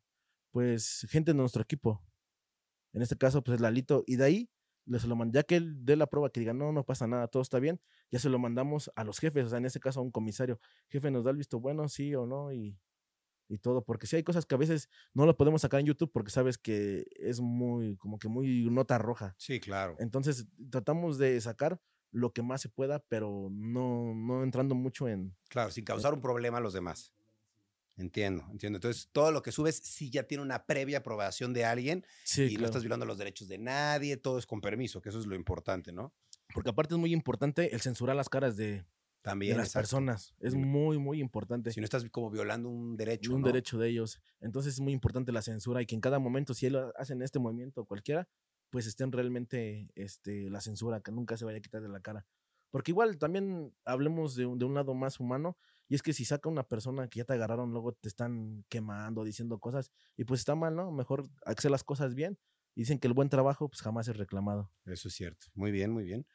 A: pues, gente de nuestro equipo. En este caso, pues, Lalito. Y de ahí, le se lo ya que él dé la prueba que diga, no, no pasa nada, todo está bien, ya se lo mandamos a los jefes, o sea, en este caso a un comisario. Jefe, ¿nos da el visto bueno, sí o no? Y, y todo, porque sí hay cosas que a veces no lo podemos sacar en YouTube porque sabes que es muy, como que muy nota roja.
B: Sí, claro.
A: Entonces tratamos de sacar lo que más se pueda, pero no, no entrando mucho en...
B: Claro, sin causar un problema a los demás. Entiendo, entiendo. Entonces, todo lo que subes sí ya tiene una previa aprobación de alguien
A: Sí,
B: y no estás violando los derechos de nadie, todo es con permiso, que eso es lo importante, ¿no?
A: Porque aparte es muy importante el censurar las caras de, de
B: También.
A: las
B: exacto.
A: personas. Es muy, muy importante.
B: Si no estás como violando un derecho.
A: un
B: ¿no?
A: derecho de ellos. Entonces es muy importante la censura y que en cada momento, si él hacen este movimiento cualquiera, pues estén realmente este, la censura, que nunca se vaya a quitar de la cara. Porque igual también hablemos de un, de un lado más humano, y es que si saca una persona que ya te agarraron, luego te están quemando, diciendo cosas, y pues está mal, ¿no? Mejor hacer las cosas bien. Y dicen que el buen trabajo, pues jamás es reclamado.
B: Eso es cierto. Muy bien, muy bien.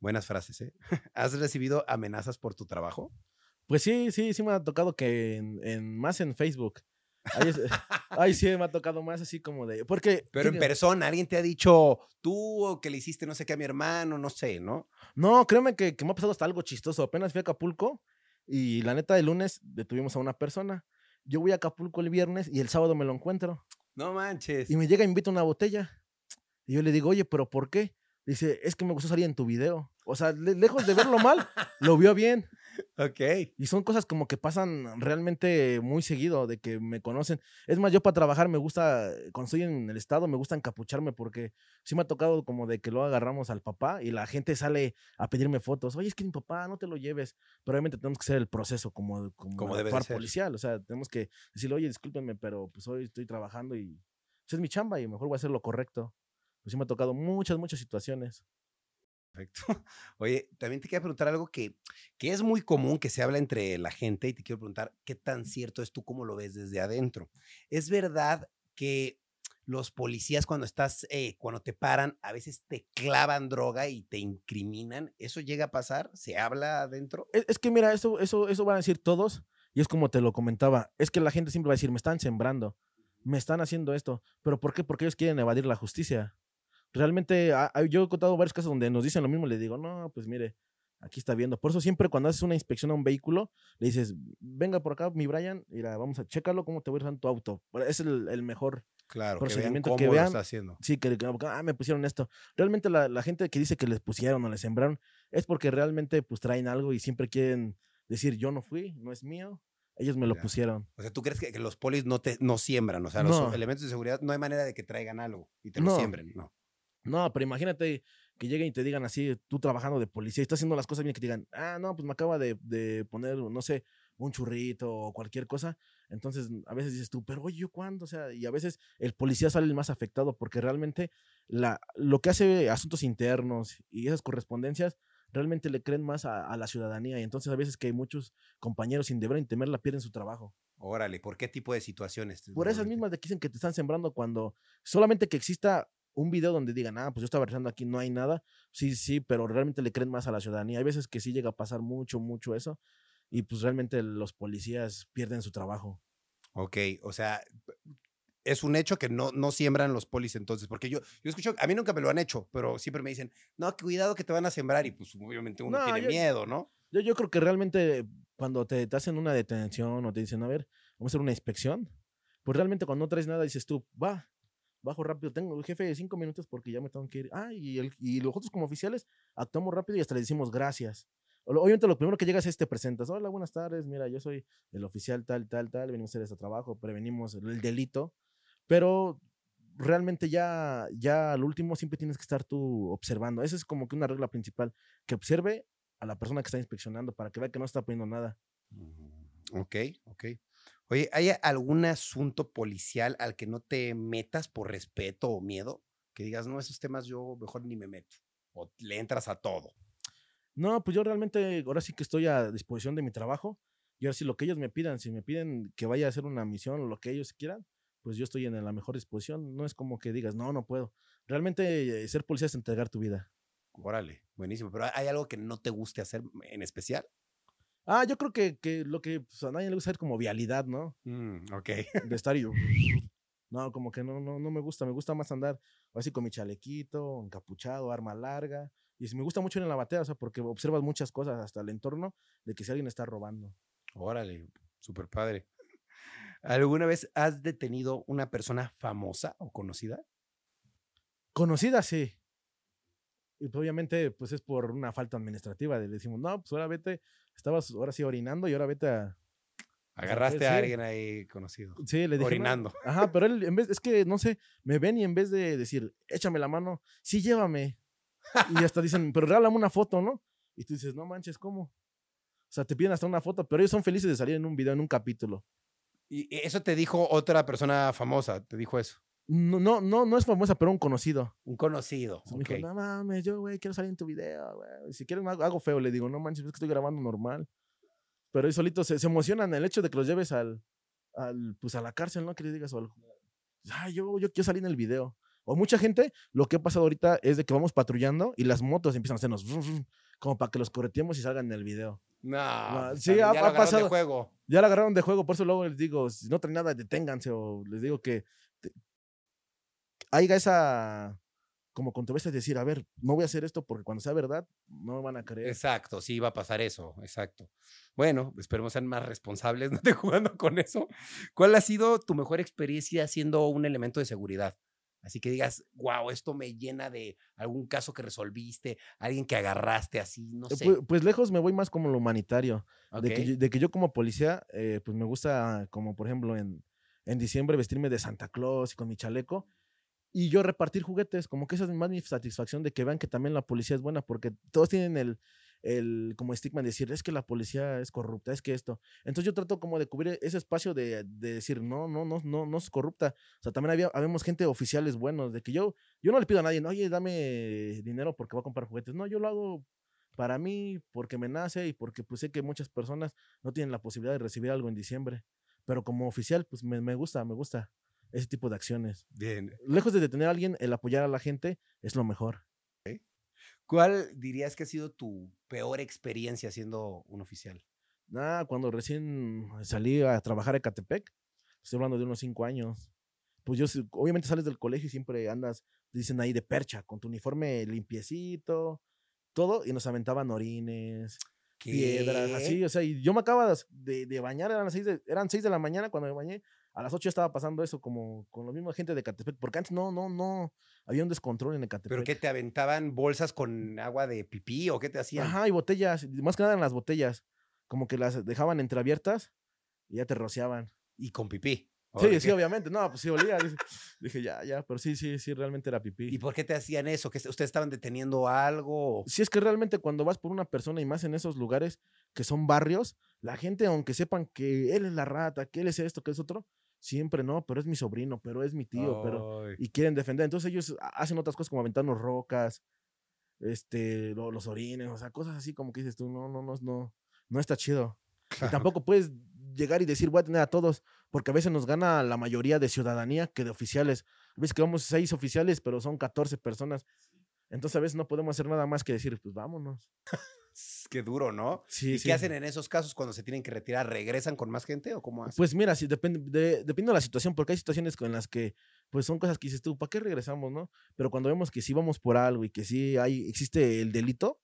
B: Buenas frases, ¿eh? ¿Has recibido amenazas por tu trabajo?
A: Pues sí, sí, sí me ha tocado que en, en- más en Facebook. Ahí, es- ahí sí me ha tocado más así como de. Porque.
B: Pero en persona, alguien te ha dicho, tú que le hiciste no sé qué a mi hermano, no sé, ¿no?
A: No, créeme que, que me ha pasado hasta algo chistoso. Apenas fui a Acapulco y la neta, el lunes detuvimos a una persona. Yo voy a Acapulco el viernes y el sábado me lo encuentro.
B: No manches.
A: Y me llega y me invita una botella. Y yo le digo, oye, ¿pero por qué? Dice, es que me gustó salir en tu video. O sea, le- lejos de verlo mal, lo vio bien.
B: Ok.
A: Y son cosas como que pasan realmente muy seguido, de que me conocen. Es más, yo para trabajar me gusta, cuando estoy en el estado, me gusta encapucharme porque sí me ha tocado como de que lo agarramos al papá y la gente sale a pedirme fotos. Oye, es que mi papá, no te lo lleves. Pero obviamente tenemos que hacer el proceso como, como,
B: Como debe de ser.
A: policial. O sea, tenemos que decirle, oye, discúlpenme, pero pues hoy estoy trabajando y pues, es mi chamba y mejor voy a hacer lo correcto. Pues sí me ha tocado muchas, muchas situaciones.
B: Perfecto. Oye, también te quiero preguntar algo que, que es muy común que se habla entre la gente y te quiero preguntar qué tan cierto es tú cómo lo ves desde adentro. ¿Es verdad que los policías cuando estás, eh, cuando te paran, a veces te clavan droga y te incriminan? ¿Eso llega a pasar? ¿Se habla adentro?
A: Es, es que mira, eso, eso, eso van a decir todos, y es como te lo comentaba, es que la gente siempre va a decir, me están sembrando, me están haciendo esto, pero ¿por qué? Porque ellos quieren evadir la justicia. Realmente, a- a- yo he contado varios casos donde nos dicen lo mismo, le digo, no, pues mire, aquí está viendo. Por eso siempre cuando haces una inspección a un vehículo, le dices, venga por acá, mi Brian, mira, vamos a checarlo, cómo te voy a ir tu auto. Es el, el mejor
B: Claro,
A: procedimiento
B: que
A: que
B: vean cómo lo
A: vean.
B: está haciendo.
A: Sí, que, que, ah, me pusieron esto. Realmente la, la gente que dice que les pusieron o les sembraron es porque realmente pues traen algo y siempre quieren decir yo no fui, no es mío, ellos me lo pusieron.
B: O sea, ¿tú crees que, que los polis no te no siembran? O sea, los
A: No.
B: elementos de seguridad no hay manera de que traigan algo y te lo
A: No.
B: siembren, ¿no?
A: No, pero imagínate que lleguen y te digan así, tú trabajando de policía y estás haciendo las cosas bien, que te digan, ah, no, pues me acaba de, de poner, no sé, un churrito o cualquier cosa. Entonces, a veces dices tú, pero oye, ¿yo cuándo? O sea, y a veces el policía sale el más afectado porque realmente la, lo que hace asuntos internos y esas correspondencias realmente le creen más a, a la ciudadanía. Y entonces a veces que muchos compañeros sin deber ni temerla pierden su trabajo.
B: Órale, ¿por qué tipo de situaciones?
A: Por esas mismas de que dicen que te están sembrando cuando solamente que exista un video donde digan, ah, pues yo estaba realizando aquí, no hay nada. Sí, sí, pero realmente le creen más a la ciudadanía. Hay veces que sí llega a pasar mucho, mucho eso. Y pues realmente los policías pierden su trabajo.
B: Ok, o sea, es un hecho que no, no siembran los polis entonces, porque yo, yo escucho, a mí nunca me lo han hecho, pero siempre me dicen, no, cuidado que te van a sembrar y pues obviamente uno
A: No,
B: tiene
A: yo-
B: miedo, ¿no?
A: Yo, yo creo que realmente cuando te, te hacen una detención o te dicen, a ver, vamos a hacer una inspección, pues realmente cuando no traes nada dices tú, va, bajo rápido, tengo jefe cinco minutos porque ya me tengo que ir. Ah, y, el, y nosotros como oficiales actuamos rápido y hasta le decimos gracias. Obviamente lo primero que llegas es te presentas, hola, buenas tardes, mira, yo soy el oficial tal, tal, tal, venimos a hacer este trabajo, prevenimos el, el delito, pero realmente ya, ya al último siempre tienes que estar tú observando. Esa es como que una regla principal, que observe a la persona que está inspeccionando para que vea que no está poniendo nada.
B: Mm, Ok, ok. Oye, ¿hay algún asunto policial al que no te metas por respeto o miedo? Que digas, no, esos temas yo mejor ni me meto. O le entras a todo.
A: No, pues yo realmente ahora sí que estoy a disposición de mi trabajo. Y ahora sí lo que ellos me pidan, si me piden que vaya a hacer una misión o lo que ellos quieran, pues yo estoy en la mejor disposición. No es como que digas, no, no puedo. Realmente eh, ser policía es entregar tu vida.
B: Órale, buenísimo. Pero ¿hay algo que no te guste hacer en especial?
A: Ah, yo creo que, que lo que pues, a nadie le gusta es como vialidad, ¿no?
B: Mm, ok.
A: De estar y yo, No, como que no, no, no me gusta. Me gusta más andar así con mi chalequito, encapuchado, arma larga. Y me gusta mucho ir en la batea, o sea, porque observas muchas cosas, hasta el entorno, de que si alguien está robando.
B: Órale, súper padre. ¿Alguna vez has detenido una persona famosa o conocida?
A: Conocida, sí. Y pues, obviamente, pues es por una falta administrativa. Le decimos, no, pues ahora vete, estabas ahora sí orinando y ahora vete a.
B: Agarraste a alguien ahí conocido.
A: Sí, le dije. "No".
B: Orinando.
A: Ajá, pero él, en vez, es que, no sé, me ven y en vez de decir, échame la mano, sí, llévame. Y hasta dicen, pero regálame una foto, ¿no? Y tú dices, no manches, ¿cómo? O sea, te piden hasta una foto, pero ellos son felices de salir en un video, en un capítulo.
B: Y eso te dijo otra persona famosa, te dijo eso.
A: No, no, no, no es famosa, pero un conocido.
B: Un conocido.
A: Me
B: ok.
A: dijo, no mames, yo, güey, quiero salir en tu video, güey. Si quieres, hago, hago feo. Le digo, no manches, es que estoy grabando normal. Pero ellos solitos se, se emocionan el hecho de que los lleves al, al, pues a la cárcel, ¿no? Que les digas, o al- "Ay, yo, yo quiero salir en el video. O mucha gente, lo que ha pasado ahorita es de que vamos patrullando y las motos empiezan a hacernos como para que los correteemos y salgan en el video.
B: No,
A: No,
B: pues
A: sí, ha-
B: ya
A: ha
B: lo de
A: pasado.
B: juego.
A: Ya la agarraron de juego, por eso luego les digo, si no traen nada, deténganse. O les digo que haya esa como controversia de decir, a ver, no voy a hacer esto porque cuando sea verdad, no me van a creer.
B: Exacto, sí va a pasar eso, exacto. Bueno, esperemos ser más responsables, no esté jugando con eso. ¿Cuál ha sido tu mejor experiencia siendo un elemento de seguridad? Así que digas, wow, esto me llena de algún caso que resolviste, alguien que agarraste así, no
A: Eh,
B: sé.
A: Pues, pues lejos me voy más como lo humanitario. De, que yo, de que yo como policía, eh, pues me gusta, como por ejemplo en, en diciembre, vestirme de Santa Claus y con mi chaleco. Y yo repartir juguetes, como que esa es más mi satisfacción de que vean que también la policía es buena, porque todos tienen el, el como estigma de decir, es que la policía es corrupta, es que esto. Entonces yo trato como de cubrir ese espacio de, de decir, no, no, no, no, no es corrupta. O sea, también había, habemos gente oficiales buenos, de que yo, yo no le pido a nadie, oye, dame dinero porque voy a comprar juguetes. No, yo lo hago para mí, porque me nace y porque pues sé que muchas personas no tienen la posibilidad de recibir algo en diciembre. Pero como oficial, pues me, me gusta, me gusta ese tipo de acciones.
B: Bien.
A: Lejos de detener a alguien, el apoyar a la gente es lo mejor.
B: ¿Cuál dirías que ha sido tu peor experiencia siendo un oficial?
A: Nada, cuando recién salí a trabajar a Catepec, estoy hablando de unos cinco años, pues yo, obviamente sales del colegio y siempre andas, dicen ahí de percha, con tu uniforme limpiecito, todo, y nos aventaban orines, piedras,
B: ¿Qué?
A: así, o sea, y yo me acababa de, de bañar, eran las seis de, eran seis de la mañana cuando me bañé, a las 8 estaba pasando eso como con la misma gente de Catepec, porque antes no, no, no, había un descontrol en Ecatepec.
B: ¿Pero qué te aventaban bolsas con agua de pipí o qué te hacían?
A: Ajá, y botellas, más que nada en las botellas, como que las dejaban entreabiertas y ya te rociaban.
B: Y con pipí. ¿o
A: Sí, sí, obviamente, no, pues sí olía. Dije, dije, ya, ya, pero sí, sí, sí, realmente era pipí.
B: ¿Y por qué te hacían eso? ¿Que ustedes estaban deteniendo algo?
A: Sí, es que realmente cuando vas por una persona y más en esos lugares que son barrios, la gente, aunque sepan que él es la rata, que él es esto, que es otro, siempre no, pero es mi sobrino, pero es mi tío, pero. Y quieren defender. Entonces ellos ha- hacen otras cosas como aventarnos rocas, este, lo- los orines, o sea, cosas así como que dices tú, no, no, no, no, no está chido. Y tampoco puedes llegar y decir voy a tener a todos, porque a veces nos gana la mayoría de ciudadanía que de oficiales. A veces que vamos seis oficiales, pero son 14 personas. Entonces a veces no podemos hacer nada más que decir, pues vámonos.
B: Qué duro, ¿no?
A: Sí,
B: ¿Y
A: sí.
B: qué hacen en esos casos cuando se tienen que retirar? ¿Regresan con más gente o cómo hacen?
A: Pues mira, sí, depende, de, depende de la situación, porque hay situaciones en las que, pues son cosas que dices tú, ¿para qué regresamos, no? Pero cuando vemos que sí vamos por algo y que sí hay, existe el delito,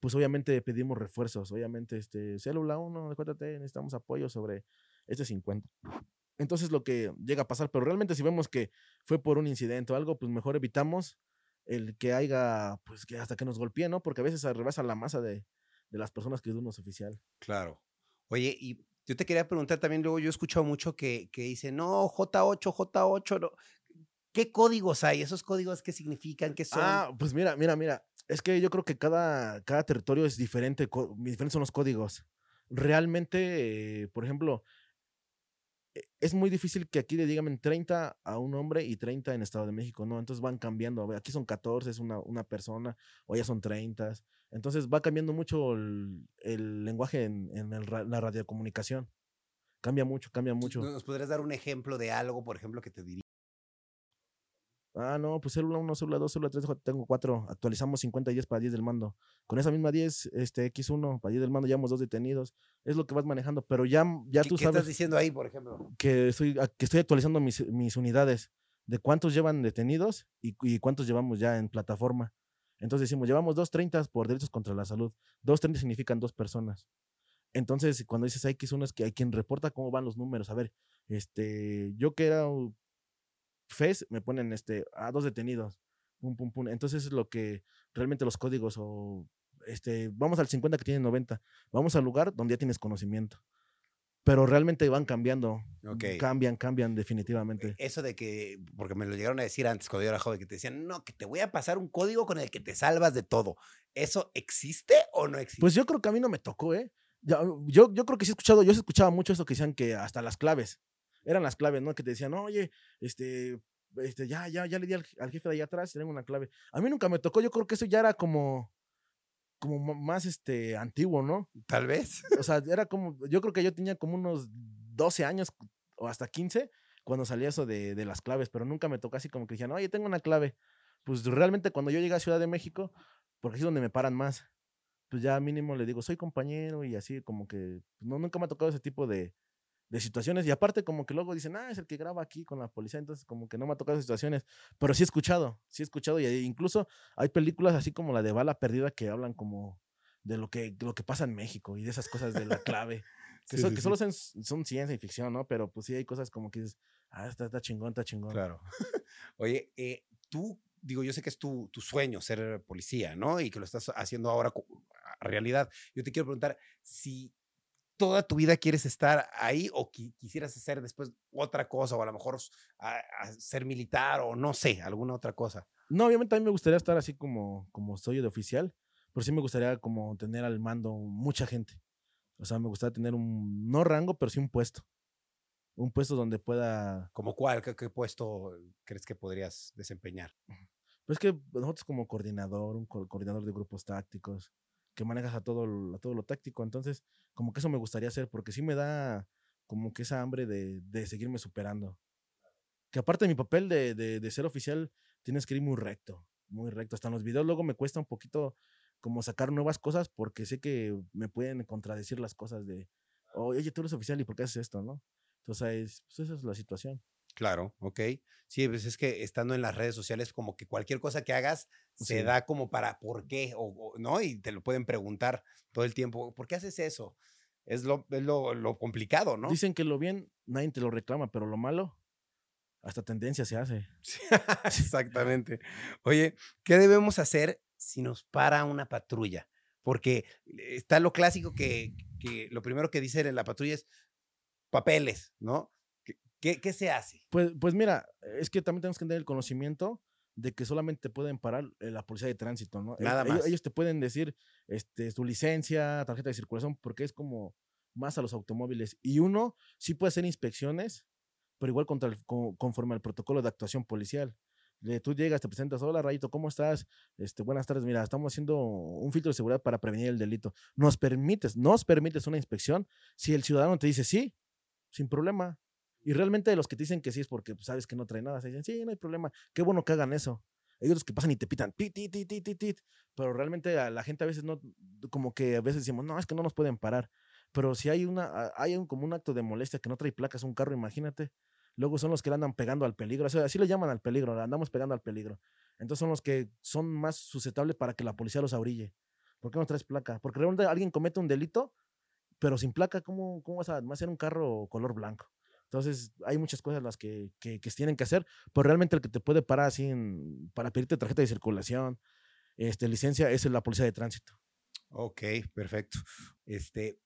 A: pues obviamente pedimos refuerzos, obviamente, este, célula 1, cuéntate, necesitamos apoyo sobre este 50. Entonces lo que llega a pasar, pero realmente si vemos que fue por un incidente o algo, pues mejor evitamos el que haya, pues que hasta que nos golpeen, ¿no? Porque a veces rebasa la masa de, de las personas que es uno es oficial.
B: Claro. Oye, y yo te quería preguntar también, luego yo he escuchado mucho que, que dicen, no, J8, J8, no. ¿Qué códigos hay? ¿Esos códigos qué significan? ¿Qué son?
A: Ah, pues mira, mira, mira. Es que yo creo que cada, cada territorio es diferente, diferentes son los códigos. Realmente, eh, por ejemplo, es muy difícil que aquí le digan 30 a un hombre y 30 en Estado de México, ¿no? Entonces van cambiando. Aquí son 14, es una, una persona, o ya son 30. Entonces va cambiando mucho el, el lenguaje en, en el la radiocomunicación. Cambia mucho, cambia mucho.
B: ¿Nos podrías dar un ejemplo de algo, por ejemplo, que te diría?
A: Ah, no, pues célula 1, célula 2, célula 3, tengo 4. Actualizamos 50 y 10 para 10 del mando. Con esa misma 10, este X1 para 10 del mando, llevamos dos detenidos. Es lo que vas manejando, pero ya, ya
B: ¿Qué,
A: tú
B: qué estás diciendo ahí, por ejemplo?
A: que estoy, que estoy actualizando mis, mis unidades de cuántos llevan detenidos y, y cuántos llevamos ya en plataforma. Entonces decimos, llevamos 230 por delitos contra la salud. 230 significan dos personas. Entonces, cuando dices X1 es que hay quien reporta cómo van los números. A ver, este, yo que era FES, me ponen este, a dos detenidos. Pum, pum, pum. Entonces es lo que realmente los códigos o este, vamos al 50 que tiene 90. Vamos al lugar donde ya tienes conocimiento. Pero realmente van cambiando.
B: Ok.
A: Cambian, cambian definitivamente.
B: Eso de que, porque me lo llegaron a decir antes cuando yo era joven, que te decían, no, que te voy a pasar un código con el que te salvas de todo. ¿Eso existe o no existe?
A: Pues yo creo que a mí no me tocó, ¿eh? Ya, yo, yo creo que sí he escuchado, yo sí escuchaba mucho eso que decían que hasta las claves, eran las claves, ¿no? Que te decían, oye, este, este, ya, ya, ya le di al, al jefe de allá atrás tengo una clave. A mí nunca me tocó, yo creo que eso ya era como, como más, este, antiguo, ¿no?
B: Tal vez.
A: O sea, era como, yo creo que yo tenía como unos 12 años o hasta 15 cuando salía eso de, de las claves, pero nunca me tocó así como que decían, oye, tengo una clave. Pues realmente cuando yo llegué a Ciudad de México, porque es donde me paran más, pues ya mínimo le digo, soy compañero y así como que pues, no, nunca me ha tocado ese tipo de, de situaciones. Y aparte como que luego dicen, ah, es el que graba aquí con la policía, entonces como que no me ha tocado situaciones, pero sí he escuchado, sí he escuchado y incluso hay películas así como la de Bala Perdida que hablan como de lo que, lo que pasa en México y de esas cosas de la clave. Que,
B: Sí,
A: so-
B: sí,
A: que
B: sí.
A: solo son, son ciencia y ficción, ¿no? Pero pues sí hay cosas como que dices, ah, está, está chingón, está chingón.
B: Claro. Oye, eh, tú, digo, yo sé que es tu, tu sueño ser policía, ¿no? Y que lo estás haciendo ahora realidad. Yo te quiero preguntar si toda tu vida quieres estar ahí o qui- quisieras hacer después otra cosa o a lo mejor s- a- a ser militar o no sé, alguna otra cosa.
A: No, obviamente a mí me gustaría estar así como, como soy de oficial, pero sí me gustaría como tener al mando mucha gente. O sea, me gustaría tener un, no rango, pero sí un puesto. Un puesto donde pueda,
B: ¿Como cuál? ¿Qué, qué puesto crees que podrías desempeñar?
A: pues que nosotros como coordinador, un co- coordinador de grupos tácticos, que manejas a todo, a todo lo táctico. Entonces, como que eso me gustaría hacer, porque sí me da como que esa hambre de, de seguirme superando. Que aparte de mi papel de, de, de ser oficial, tienes que ir muy recto, muy recto. Hasta en los videos luego me cuesta un poquito como sacar nuevas cosas porque sé que me pueden contradecir las cosas de, oye, tú eres oficial y por qué haces esto, ¿no? Entonces, pues esa es la situación.
B: Claro, ok. Sí, pues es que estando en las redes sociales, como que cualquier cosa que hagas se da como para por qué, o, o- ¿no? Y te lo pueden preguntar todo el tiempo, ¿por qué haces eso? Es lo, es lo, lo complicado, ¿no?
A: Dicen que lo bien nadie te lo reclama, pero lo malo, hasta tendencia se hace.
B: Sí, Exactamente. Oye, ¿qué debemos hacer si nos para una patrulla? Porque está lo clásico que, que lo primero que dicen en la patrulla es papeles, ¿no? ¿Qué, qué, se hace?
A: Pues, pues mira, es que también tenemos que tener el conocimiento de que solamente te pueden parar eh, la policía de tránsito, ¿no? E-
B: Nada
A: ellos,
B: más.
A: ellos te pueden decir este, tu licencia, tarjeta de circulación, porque es como más a los automóviles. Y uno sí puede hacer inspecciones, pero igual contra el- co- conforme al protocolo de actuación policial. De, tú llegas, te presentas, hola Rayito, ¿cómo estás? Este, buenas tardes, mira, estamos haciendo un filtro de seguridad para prevenir el delito. Nos permites, nos permites una inspección si el ciudadano te dice sí, sin problema. Y realmente los que te dicen que sí es porque pues, sabes que no trae nada. Se dicen, sí, no hay problema. Qué bueno que hagan eso. Hay otros que pasan y te pitan. Pero realmente a la gente a veces no, como que a veces decimos, no, es que no nos pueden parar. Pero si hay una, hay un, como un acto de molestia que no trae placas un carro, imagínate. Luego son los que le andan pegando al peligro. o así le llaman al peligro, le andamos pegando al peligro. Entonces son los que son más susceptibles para que la policía los abrille. ¿Por qué no traes placa? Porque realmente alguien comete un delito, pero sin placa, ¿cómo, cómo vas a hacer un carro color blanco? Entonces, hay muchas cosas las que, que, que tienen que hacer, pero realmente el que te puede parar así en- para pedirte tarjeta de circulación, este, licencia, es la policía de tránsito.
B: Ok, perfecto. Este,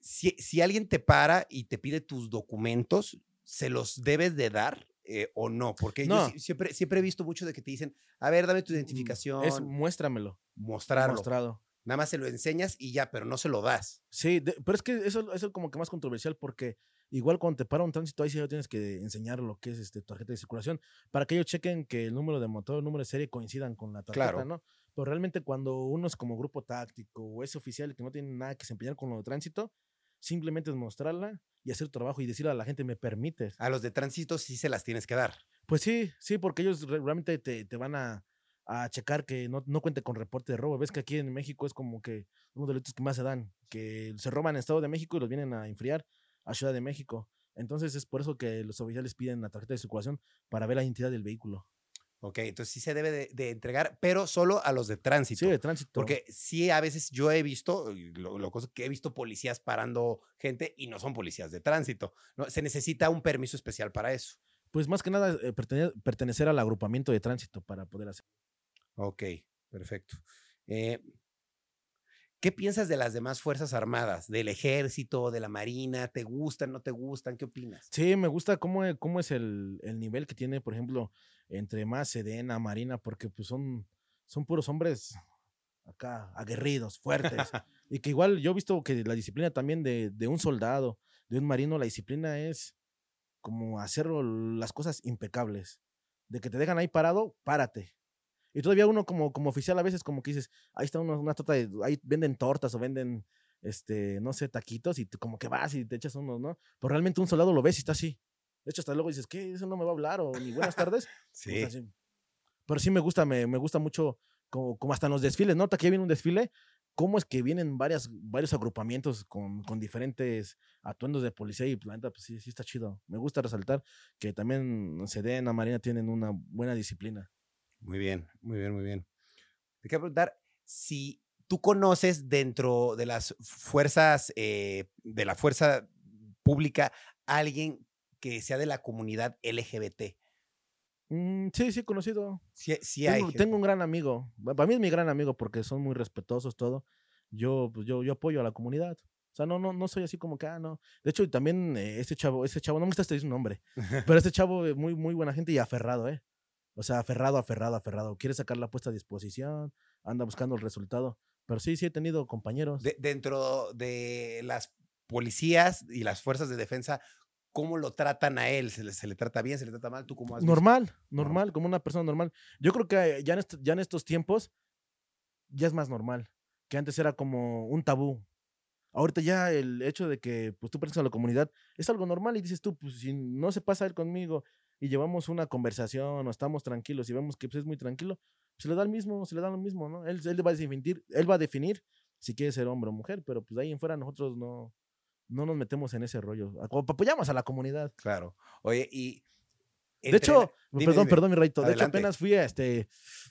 B: si, si alguien te para y te pide tus documentos, ¿se los debes de dar eh, o no? Porque yo
A: No.
B: si- siempre, siempre he visto mucho de que te dicen, a ver, dame tu
A: Mm,
B: identificación,
A: Es muéstramelo.
B: mostrarlo.
A: Mostrado.
B: Nada más se lo enseñas y ya, pero no se lo das.
A: Sí, de- pero es que eso es el como que más controversial porque igual cuando te para un tránsito ahí sí ya tienes que enseñar lo que es este tarjeta de circulación para que ellos chequen que el número de motor, el número de serie coincidan con la tarjeta,
B: Claro.
A: ¿no? Pero realmente cuando uno es como grupo táctico o es oficial que no tiene nada que desempeñar con lo de tránsito, simplemente es mostrarla y hacer tu trabajo y decirle a la gente, me permites.
B: A los de tránsito sí se las tienes que dar.
A: Pues sí, sí, porque ellos re- realmente te, te van a, a checar que no, no cuente con reporte de robo. Ves que aquí en México es como que uno de los delitos que más se dan, que se roban en Estado de México y los vienen a enfriar a Ciudad de México. Entonces es por eso que los oficiales piden la tarjeta de circulación para ver la identidad del vehículo.
B: Ok, entonces sí se debe de, de entregar, pero solo a los de tránsito.
A: Sí, de tránsito.
B: Porque sí, a veces yo he visto, lo, que he visto policías parando gente y no son policías de tránsito. ¿no? Se necesita un permiso especial para eso.
A: Pues más que nada eh, pertene- pertenecer al agrupamiento de tránsito para poder hacer.
B: Ok, perfecto. Eh, ¿Qué piensas de las demás Fuerzas Armadas? ¿Del ejército, de la Marina? ¿Te gustan, no te gustan? ¿Qué opinas?
A: Sí, me gusta cómo, e- cómo es el, el nivel que tiene, por ejemplo, entre más Sedena, Marina, porque pues son, son puros hombres acá, aguerridos, fuertes. y que igual yo he visto que la disciplina también de, de un soldado, de un marino, la disciplina es como hacer las cosas impecables. De que te dejan ahí parado, párate. Y todavía uno como, como oficial a veces como que dices, ahí está uno- una torta, de, ahí venden tortas o venden, este, no sé, taquitos y tú como que vas y te echas unos, ¿no? Pero realmente un soldado lo ves y está así. De hecho, hasta luego dices, ¿qué? Eso no me va a hablar o ni buenas tardes.
B: Sí.
A: Está así. Pero sí me gusta, me, me gusta mucho, como, como hasta en los desfiles, ¿no? Ya viene un desfile, cómo es que vienen varias, varios agrupamientos con, con diferentes atuendos de policía y la neta, pues sí, sí está chido. Me gusta resaltar que también Sedena, Marina tienen una buena disciplina.
B: Muy bien, muy bien, muy bien. Te quiero preguntar si tú conoces dentro de las fuerzas, eh, de la fuerza pública, alguien que sea de la comunidad LGBT.
A: Mm, sí, sí, conocido.
B: Sí, sí hay.
A: Tengo, un gran amigo. pa- Para mí es mi gran amigo porque son muy respetuosos, todo. Yo, pues, yo, yo apoyo a la comunidad. O sea, no, no, no soy así como que, ah, no. De hecho, también eh, este chavo, este chavo, no me gusta este su nombre, pero este chavo es muy, muy buena gente y aferrado, ¿eh? O sea, aferrado, aferrado, aferrado. Quiere sacar la puesta a disposición, anda buscando el resultado. Pero sí, sí he tenido compañeros.
B: De- dentro de las policías y las fuerzas de defensa, ¿cómo lo tratan a él? ¿Se le, se le trata bien? ¿Se le trata mal? ¿Tú cómo has visto?
A: Normal, normal, como una persona normal. Yo creo que ya en, est- ya en estos tiempos ya es más normal. Que antes era como un tabú. Ahorita ya el hecho de que pues, tú perteneces a la comunidad es algo normal y dices tú, pues si no se pasa él conmigo y llevamos una conversación o estamos tranquilos y vemos que pues, es muy tranquilo, se le da el mismo, se le da lo mismo, ¿no? Él, él va a definir, él va a definir si quiere ser hombre o mujer, pero pues de ahí en fuera nosotros no, no nos metemos en ese rollo. Apo- Apoyamos a la comunidad.
B: Claro. Oye, y
A: De hecho,
B: dime,
A: perdón,
B: dime.
A: perdón, mi rayito. De hecho, apenas fui a este,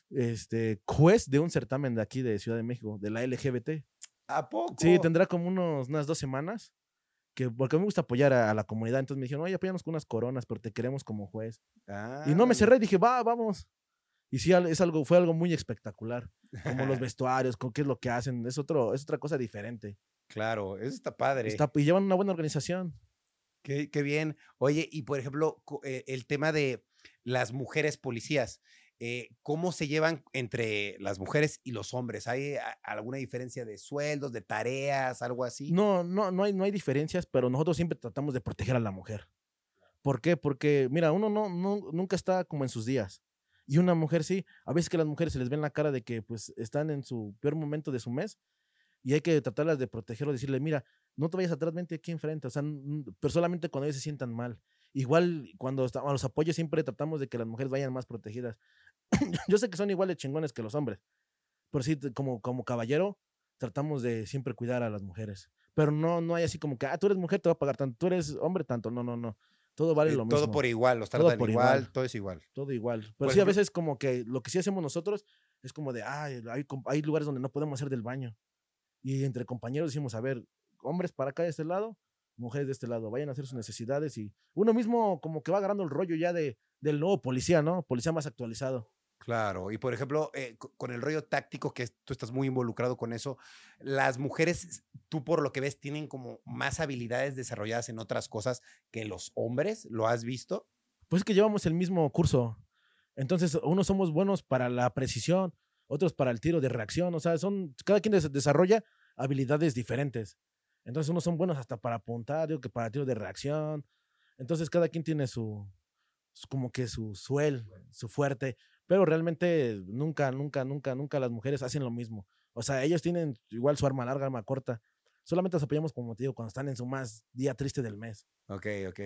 A: este juez de un certamen de aquí de Ciudad de México, de la LGBT.
B: ¿A poco?
A: Sí, tendrá como unos, unas dos semanas. Que, porque a mí me gusta apoyar a, a la comunidad. Entonces me dijeron, oye, apóyanos con unas coronas, pero te queremos como juez. y no me
B: Ah,
A: cerré, dije, va, vamos. Y sí, es algo, fue algo muy espectacular. Como los vestuarios, con qué es lo que hacen. Es, otro, es otra cosa diferente.
B: Claro, eso está padre.
A: Está- y llevan una buena organización.
B: Qué, qué bien. Oye, y por ejemplo, eh, el tema de las mujeres policías, eh, ¿cómo se llevan entre las mujeres y los hombres? ¿Hay alguna diferencia de sueldos, de tareas, algo así?
A: No, no, no hay, no hay diferencias, pero nosotros siempre tratamos de proteger a la mujer. ¿Por qué? Porque, mira, uno no, no, nunca está como en sus días. Y una mujer sí, a veces que las mujeres se les ve en la cara de que pues están en su peor momento de su mes y hay que tratarlas de proteger o decirle, mira, no te vayas atrás, vente aquí enfrente, o sea, pero solamente cuando ellos se sientan mal. Igual cuando está- a los apoyos siempre tratamos de que las mujeres vayan más protegidas. Yo sé que son igual de chingones que los hombres, pero sí, como, como caballero, tratamos de siempre cuidar a las mujeres. Pero no, no hay así como que, ah, tú eres mujer, te va a pagar tanto, tú eres hombre, tanto. No, no, no. Todo vale
B: Eh,
A: lo mismo.
B: todo por igual, los tratan igual,
A: igual.
B: todo es igual.
A: Todo igual. Pero
B: Por
A: sí, a veces como que lo que sí hacemos nosotros es como de, ay, hay, hay lugares donde no podemos hacer del baño. Y entre compañeros decimos, a ver, hombres para acá de este lado, mujeres de este lado, vayan a hacer sus necesidades y uno mismo como que va agarrando el rollo ya de, del nuevo policía, ¿no? Policía más actualizado.
B: Claro, y por ejemplo, eh, co- con el rollo táctico, que tú estás muy involucrado con eso, las mujeres, tú por lo que ves, tienen como más habilidades desarrolladas en otras cosas que los hombres, ¿lo has visto?
A: Pues es que llevamos el mismo curso. Entonces, unos somos buenos para la precisión, otros para el tiro de reacción. O sea, son, cada quien des- desarrolla habilidades diferentes. Entonces, unos son buenos hasta para apuntar, digo que para tiro de reacción. Entonces, cada quien tiene su- como que su suel, su fuerte. Pero realmente nunca, nunca, nunca, nunca las mujeres hacen lo mismo. O sea, ellos tienen igual su arma larga, arma corta. Solamente las apoyamos, como te digo, cuando están en su más día triste del mes.
B: Ok, ok.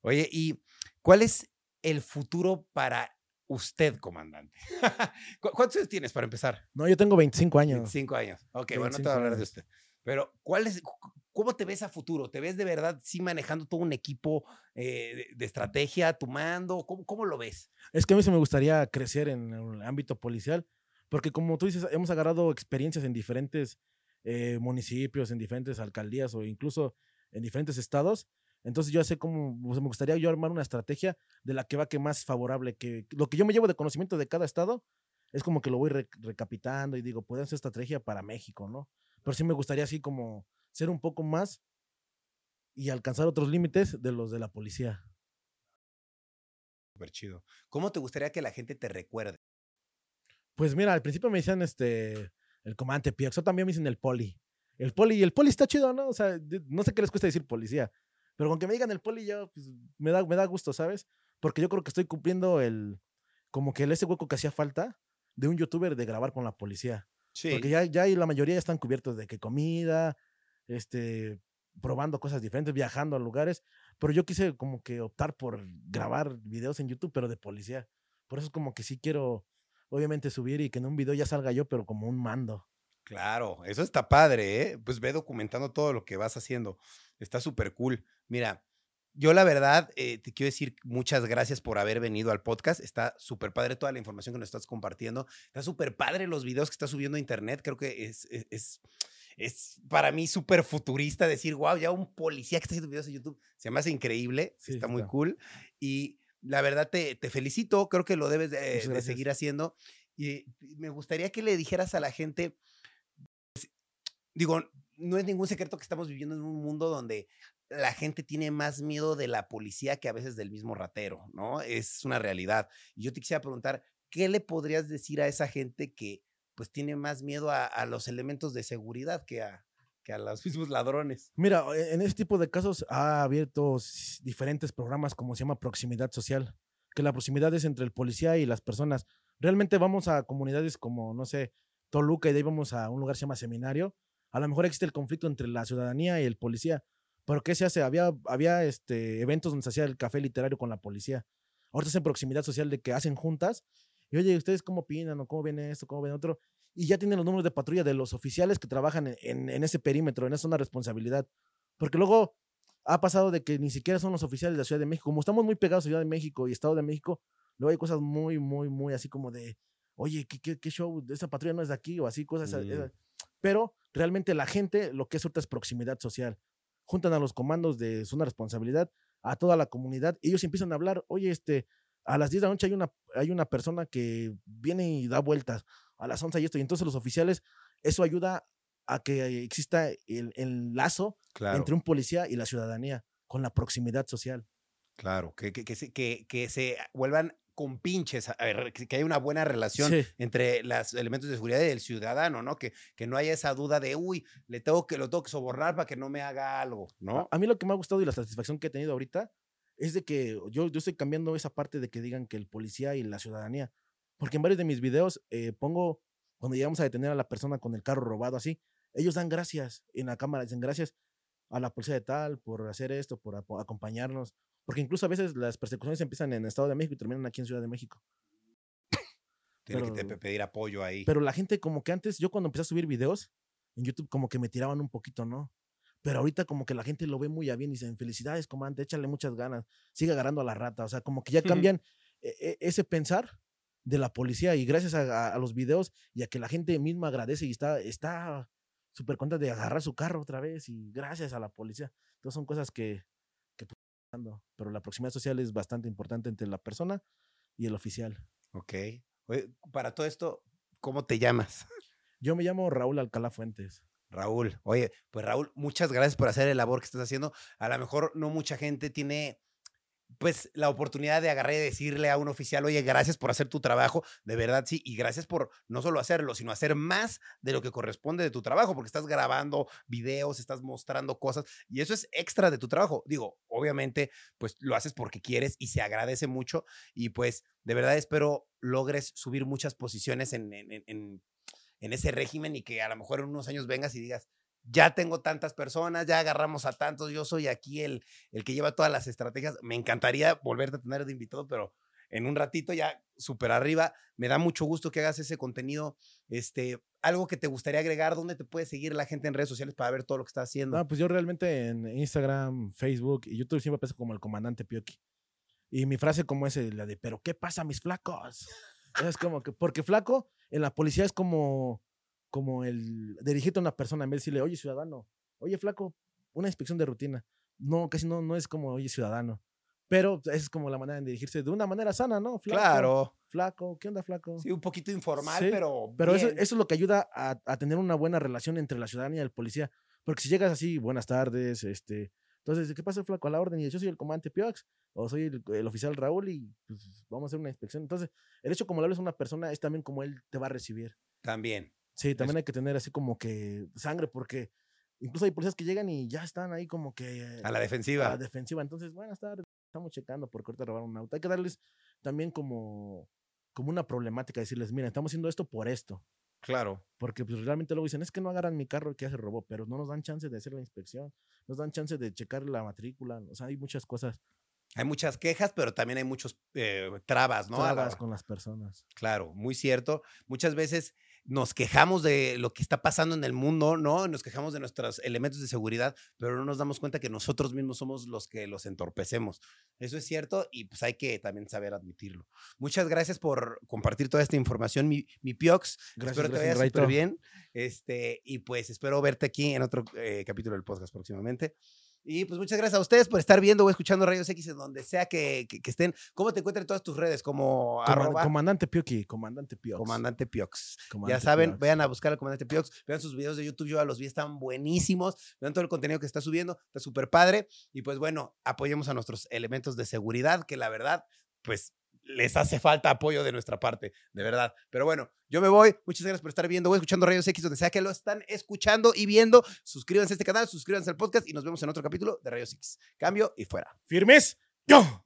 B: Oye, ¿y cuál es el futuro para usted, comandante? ¿Cu- ¿Cuántos años tienes para empezar?
A: No, yo tengo 25 años.
B: 25 años. Ok, bueno, no te
A: 25
B: voy a hablar de usted. Pero, ¿cuál es, ¿cómo te ves a futuro? ¿Te ves de verdad sí manejando todo un equipo eh, de, de estrategia, tu mando? ¿Cómo, ¿Cómo lo ves?
A: Es que a mí sí me gustaría crecer en el ámbito policial, porque como tú dices, hemos agarrado experiencias en diferentes eh, municipios, en diferentes alcaldías o incluso en diferentes estados. Entonces yo sé cómo, me gustaría yo armar una estrategia de la que va que más favorable, que lo que yo me llevo de conocimiento de cada estado es como que lo voy re- recapitando y digo, podemos hacer estrategia para México, ¿no? Pero sí me gustaría así como ser un poco más y alcanzar otros límites de los de la policía.
B: Súper chido. ¿Cómo te gustaría que la gente te recuerde?
A: Pues mira, al principio me decían este, el comandante Pioxo, también me dicen el poli. El poli, y el poli está chido, ¿no? O sea, no sé qué les cuesta decir policía, pero con que me digan el poli ya, pues, me da, me da gusto, ¿sabes? Porque yo creo que estoy cumpliendo el, como que el- ese hueco que hacía falta de un youtuber de grabar con la policía.
B: Sí.
A: Porque ya, ya la mayoría ya están cubiertos de que comida, este, probando cosas diferentes, viajando a lugares, pero yo quise como que optar por grabar videos en YouTube, pero de policía. Por eso es como que sí quiero, obviamente, subir y que en un video ya salga yo, pero como un mando.
B: Claro, eso está padre, ¿eh? Pues ve documentando todo lo que vas haciendo. Está súper cool. Mira, yo la verdad eh, te quiero decir muchas gracias por haber venido al podcast. Está súper padre toda la información que nos estás compartiendo. Está súper padre los videos que estás subiendo a internet. Creo que es, es, es para mí súper futurista decir, wow, ya un policía que está haciendo videos en YouTube. Se me hace increíble.
A: Sí,
B: está muy cool. Y la verdad te, te felicito. Creo que lo debes de, seguir haciendo. Y me gustaría que le dijeras a la gente digo, no es ningún secreto que estamos viviendo en un mundo donde la gente tiene más miedo de la policía que a veces del mismo ratero, ¿no? Es una realidad. Y yo te quisiera preguntar, ¿qué le podrías decir a esa gente que pues tiene más miedo a, los elementos de seguridad que a, que a los mismos ladrones?
A: Mira, e- en este tipo de casos ha abierto diferentes programas como se llama proximidad social, que la proximidad es entre el policía y las personas. Realmente vamos a comunidades como, no sé, Toluca y de ahí vamos a un lugar que se llama seminario. A lo mejor existe el conflicto entre la ciudadanía y el policía. Pero ¿qué se hace? Había, había este, eventos donde se hacía el café literario con la policía. Ahorita es en proximidad social de que hacen juntas. Y oye, ¿ustedes cómo opinan? ¿O cómo ven esto? ¿Cómo ven otro? Y ya tienen los números de patrulla de los oficiales que trabajan en, en- en ese perímetro, en esa zona de responsabilidad. Porque luego ha pasado de que ni siquiera son los oficiales de la Ciudad de México. Como estamos muy pegados a Ciudad de México y Estado de México, luego hay cosas muy, muy, muy así como de, oye, ¿qué, qué, qué show? Esa patrulla no es de aquí o así, cosas.
B: Mm.
A: Pero realmente la gente lo que es ahorita es proximidad social. Juntan a los comandos de zona de responsabilidad, a toda la comunidad, y ellos empiezan a hablar, oye, este, a las 10 de la noche hay una, hay una persona que viene y da vueltas, a las 11 y esto, y entonces los oficiales, eso ayuda a que exista el, el lazo
B: Claro.
A: entre un policía y la ciudadanía, con la proximidad social.
B: Claro, que, que, que, se, que, que se vuelvan con pinches, a ver, que, haya una buena relación
A: Sí.
B: entre los elementos de seguridad y el ciudadano, ¿no? Que, que no haya esa duda de, uy, le tengo que, lo tengo que sobornar para que no me haga algo, ¿no?
A: A, a mí lo que me ha gustado y la satisfacción que he tenido ahorita es de que yo, yo estoy cambiando esa parte de que digan que el policía y la ciudadanía, porque en varios de mis videos eh, pongo, cuando llegamos a detener a la persona con el carro robado así, ellos dan gracias en la cámara, dicen gracias a la policía de tal por hacer esto, por apo- acompañarnos, porque incluso a veces las persecuciones empiezan en Estado de México y terminan aquí en Ciudad de México.
B: Tiene que te- pedir apoyo ahí.
A: Pero la gente como que antes, yo cuando empecé a subir videos en YouTube, como que me tiraban un poquito, ¿no? Pero ahorita como que la gente lo ve muy a bien y dicen, felicidades, comandante, échale muchas ganas, sigue agarrando a la rata. O sea, como que ya cambian e- e- ese pensar de la policía y gracias a, a- a los videos y a que la gente misma agradece y está está súper contenta de agarrar su carro otra vez y gracias a la policía. Entonces son cosas que, que pues, pero la proximidad social es bastante importante entre la persona y el oficial.
B: Ok. Oye, para todo esto, ¿cómo te llamas?
A: Yo me llamo Raúl Alcalá Fuentes.
B: Raúl. Oye, pues Raúl, muchas gracias por hacer el labor que estás haciendo. A lo mejor no mucha gente tiene pues la oportunidad de agarrar y decirle a un oficial, oye, gracias por hacer tu trabajo, de verdad sí, y gracias por no solo hacerlo, sino hacer más de lo que corresponde de tu trabajo, porque estás grabando videos, estás mostrando cosas, y eso es extra de tu trabajo. Digo, obviamente, pues lo haces porque quieres y se agradece mucho, y pues de verdad espero logres subir muchas posiciones en, en, en- en- ese régimen y que a lo mejor en unos años vengas y digas, ya tengo tantas personas, ya agarramos a tantos, yo soy aquí el, el que lleva todas las estrategias. Me encantaría volverte a tener de invitado, pero en un ratito ya súper arriba. Me da mucho gusto que hagas ese contenido. Este, algo que te gustaría agregar, ¿dónde te puede seguir la gente en redes sociales para ver todo lo que estás haciendo?
A: No, pues yo realmente en Instagram, Facebook y YouTube siempre empiezo como el comandante Pioqui. Y mi frase como es la de, pero ¿qué pasa, mis flacos? Es como que, porque flaco en la policía es como, como el dirigirte a una persona en vez de decirle, oye, ciudadano, oye, flaco, una inspección de rutina. No, casi no, no es como, oye, ciudadano. Pero esa es como la manera de dirigirse de una manera sana, ¿no? Flaco,
B: claro.
A: Flaco, ¿qué onda, flaco?
B: Sí, un poquito informal,
A: Sí,
B: pero.
A: Pero eso, eso es lo que ayuda a, a tener una buena relación entre la ciudadanía y el policía. Porque si llegas así, buenas tardes, este, entonces, ¿qué pasa, flaco? A la orden, y yo soy el comandante Piox, o soy el, el oficial Raúl, y pues vamos a hacer una inspección. Entonces, el hecho como le hables a una persona es también como él te va a recibir.
B: También.
A: Sí, también hay que tener así como que sangre, porque incluso hay policías que llegan y ya están ahí como que
B: A la
A: a
B: defensiva.
A: la defensiva. Entonces, buenas tardes, estamos checando porque ahorita robaron un auto. Hay que darles también como, como una problemática, decirles, mira, estamos haciendo esto por esto.
B: Claro.
A: Porque pues, realmente luego dicen, es que no agarran mi carro que ya se robó, pero no nos dan chance de hacer la inspección, nos dan chance de checar la matrícula, o sea, hay muchas cosas
B: Hay muchas quejas, pero también hay muchos eh, trabas, ¿no?
A: Trabas con las personas.
B: Claro, muy cierto. Muchas veces nos quejamos de lo que está pasando en el mundo, ¿no? Nos quejamos de nuestros elementos de seguridad, pero no nos damos cuenta que nosotros mismos somos los que los entorpecemos. Eso es cierto y pues hay que también saber admitirlo. Muchas gracias por compartir toda esta información, mi, mi Piox.
A: Gracias,
B: espero te
A: gracias,
B: vaya súper
A: Raito.
B: bien. Este, y pues espero verte aquí en otro eh, capítulo del podcast próximamente. Y pues muchas gracias a ustedes por estar viendo o escuchando Rayos X en donde sea que, que- que estén. ¿Cómo te encuentran en todas tus redes? Como
A: Coman-
B: arroba
A: comandante Pioqui, comandante Piox.
B: comandante Piox. Ya saben,
A: Piox.
B: vayan a buscar al comandante Piox, vean sus videos de YouTube, yo ya los vi, están buenísimos, vean todo el contenido que está subiendo, está súper padre. Y pues bueno, apoyemos a nuestros elementos de seguridad, que la verdad, pues les hace falta apoyo de nuestra parte, de verdad. Pero bueno, yo me voy. Muchas gracias por estar viendo o escuchando Rayos X, donde sea que lo están escuchando y viendo. Suscríbanse a este canal, suscríbanse al podcast y nos vemos en otro capítulo de Rayos X. Cambio y fuera.
A: ¿Firmes? ¡Yo!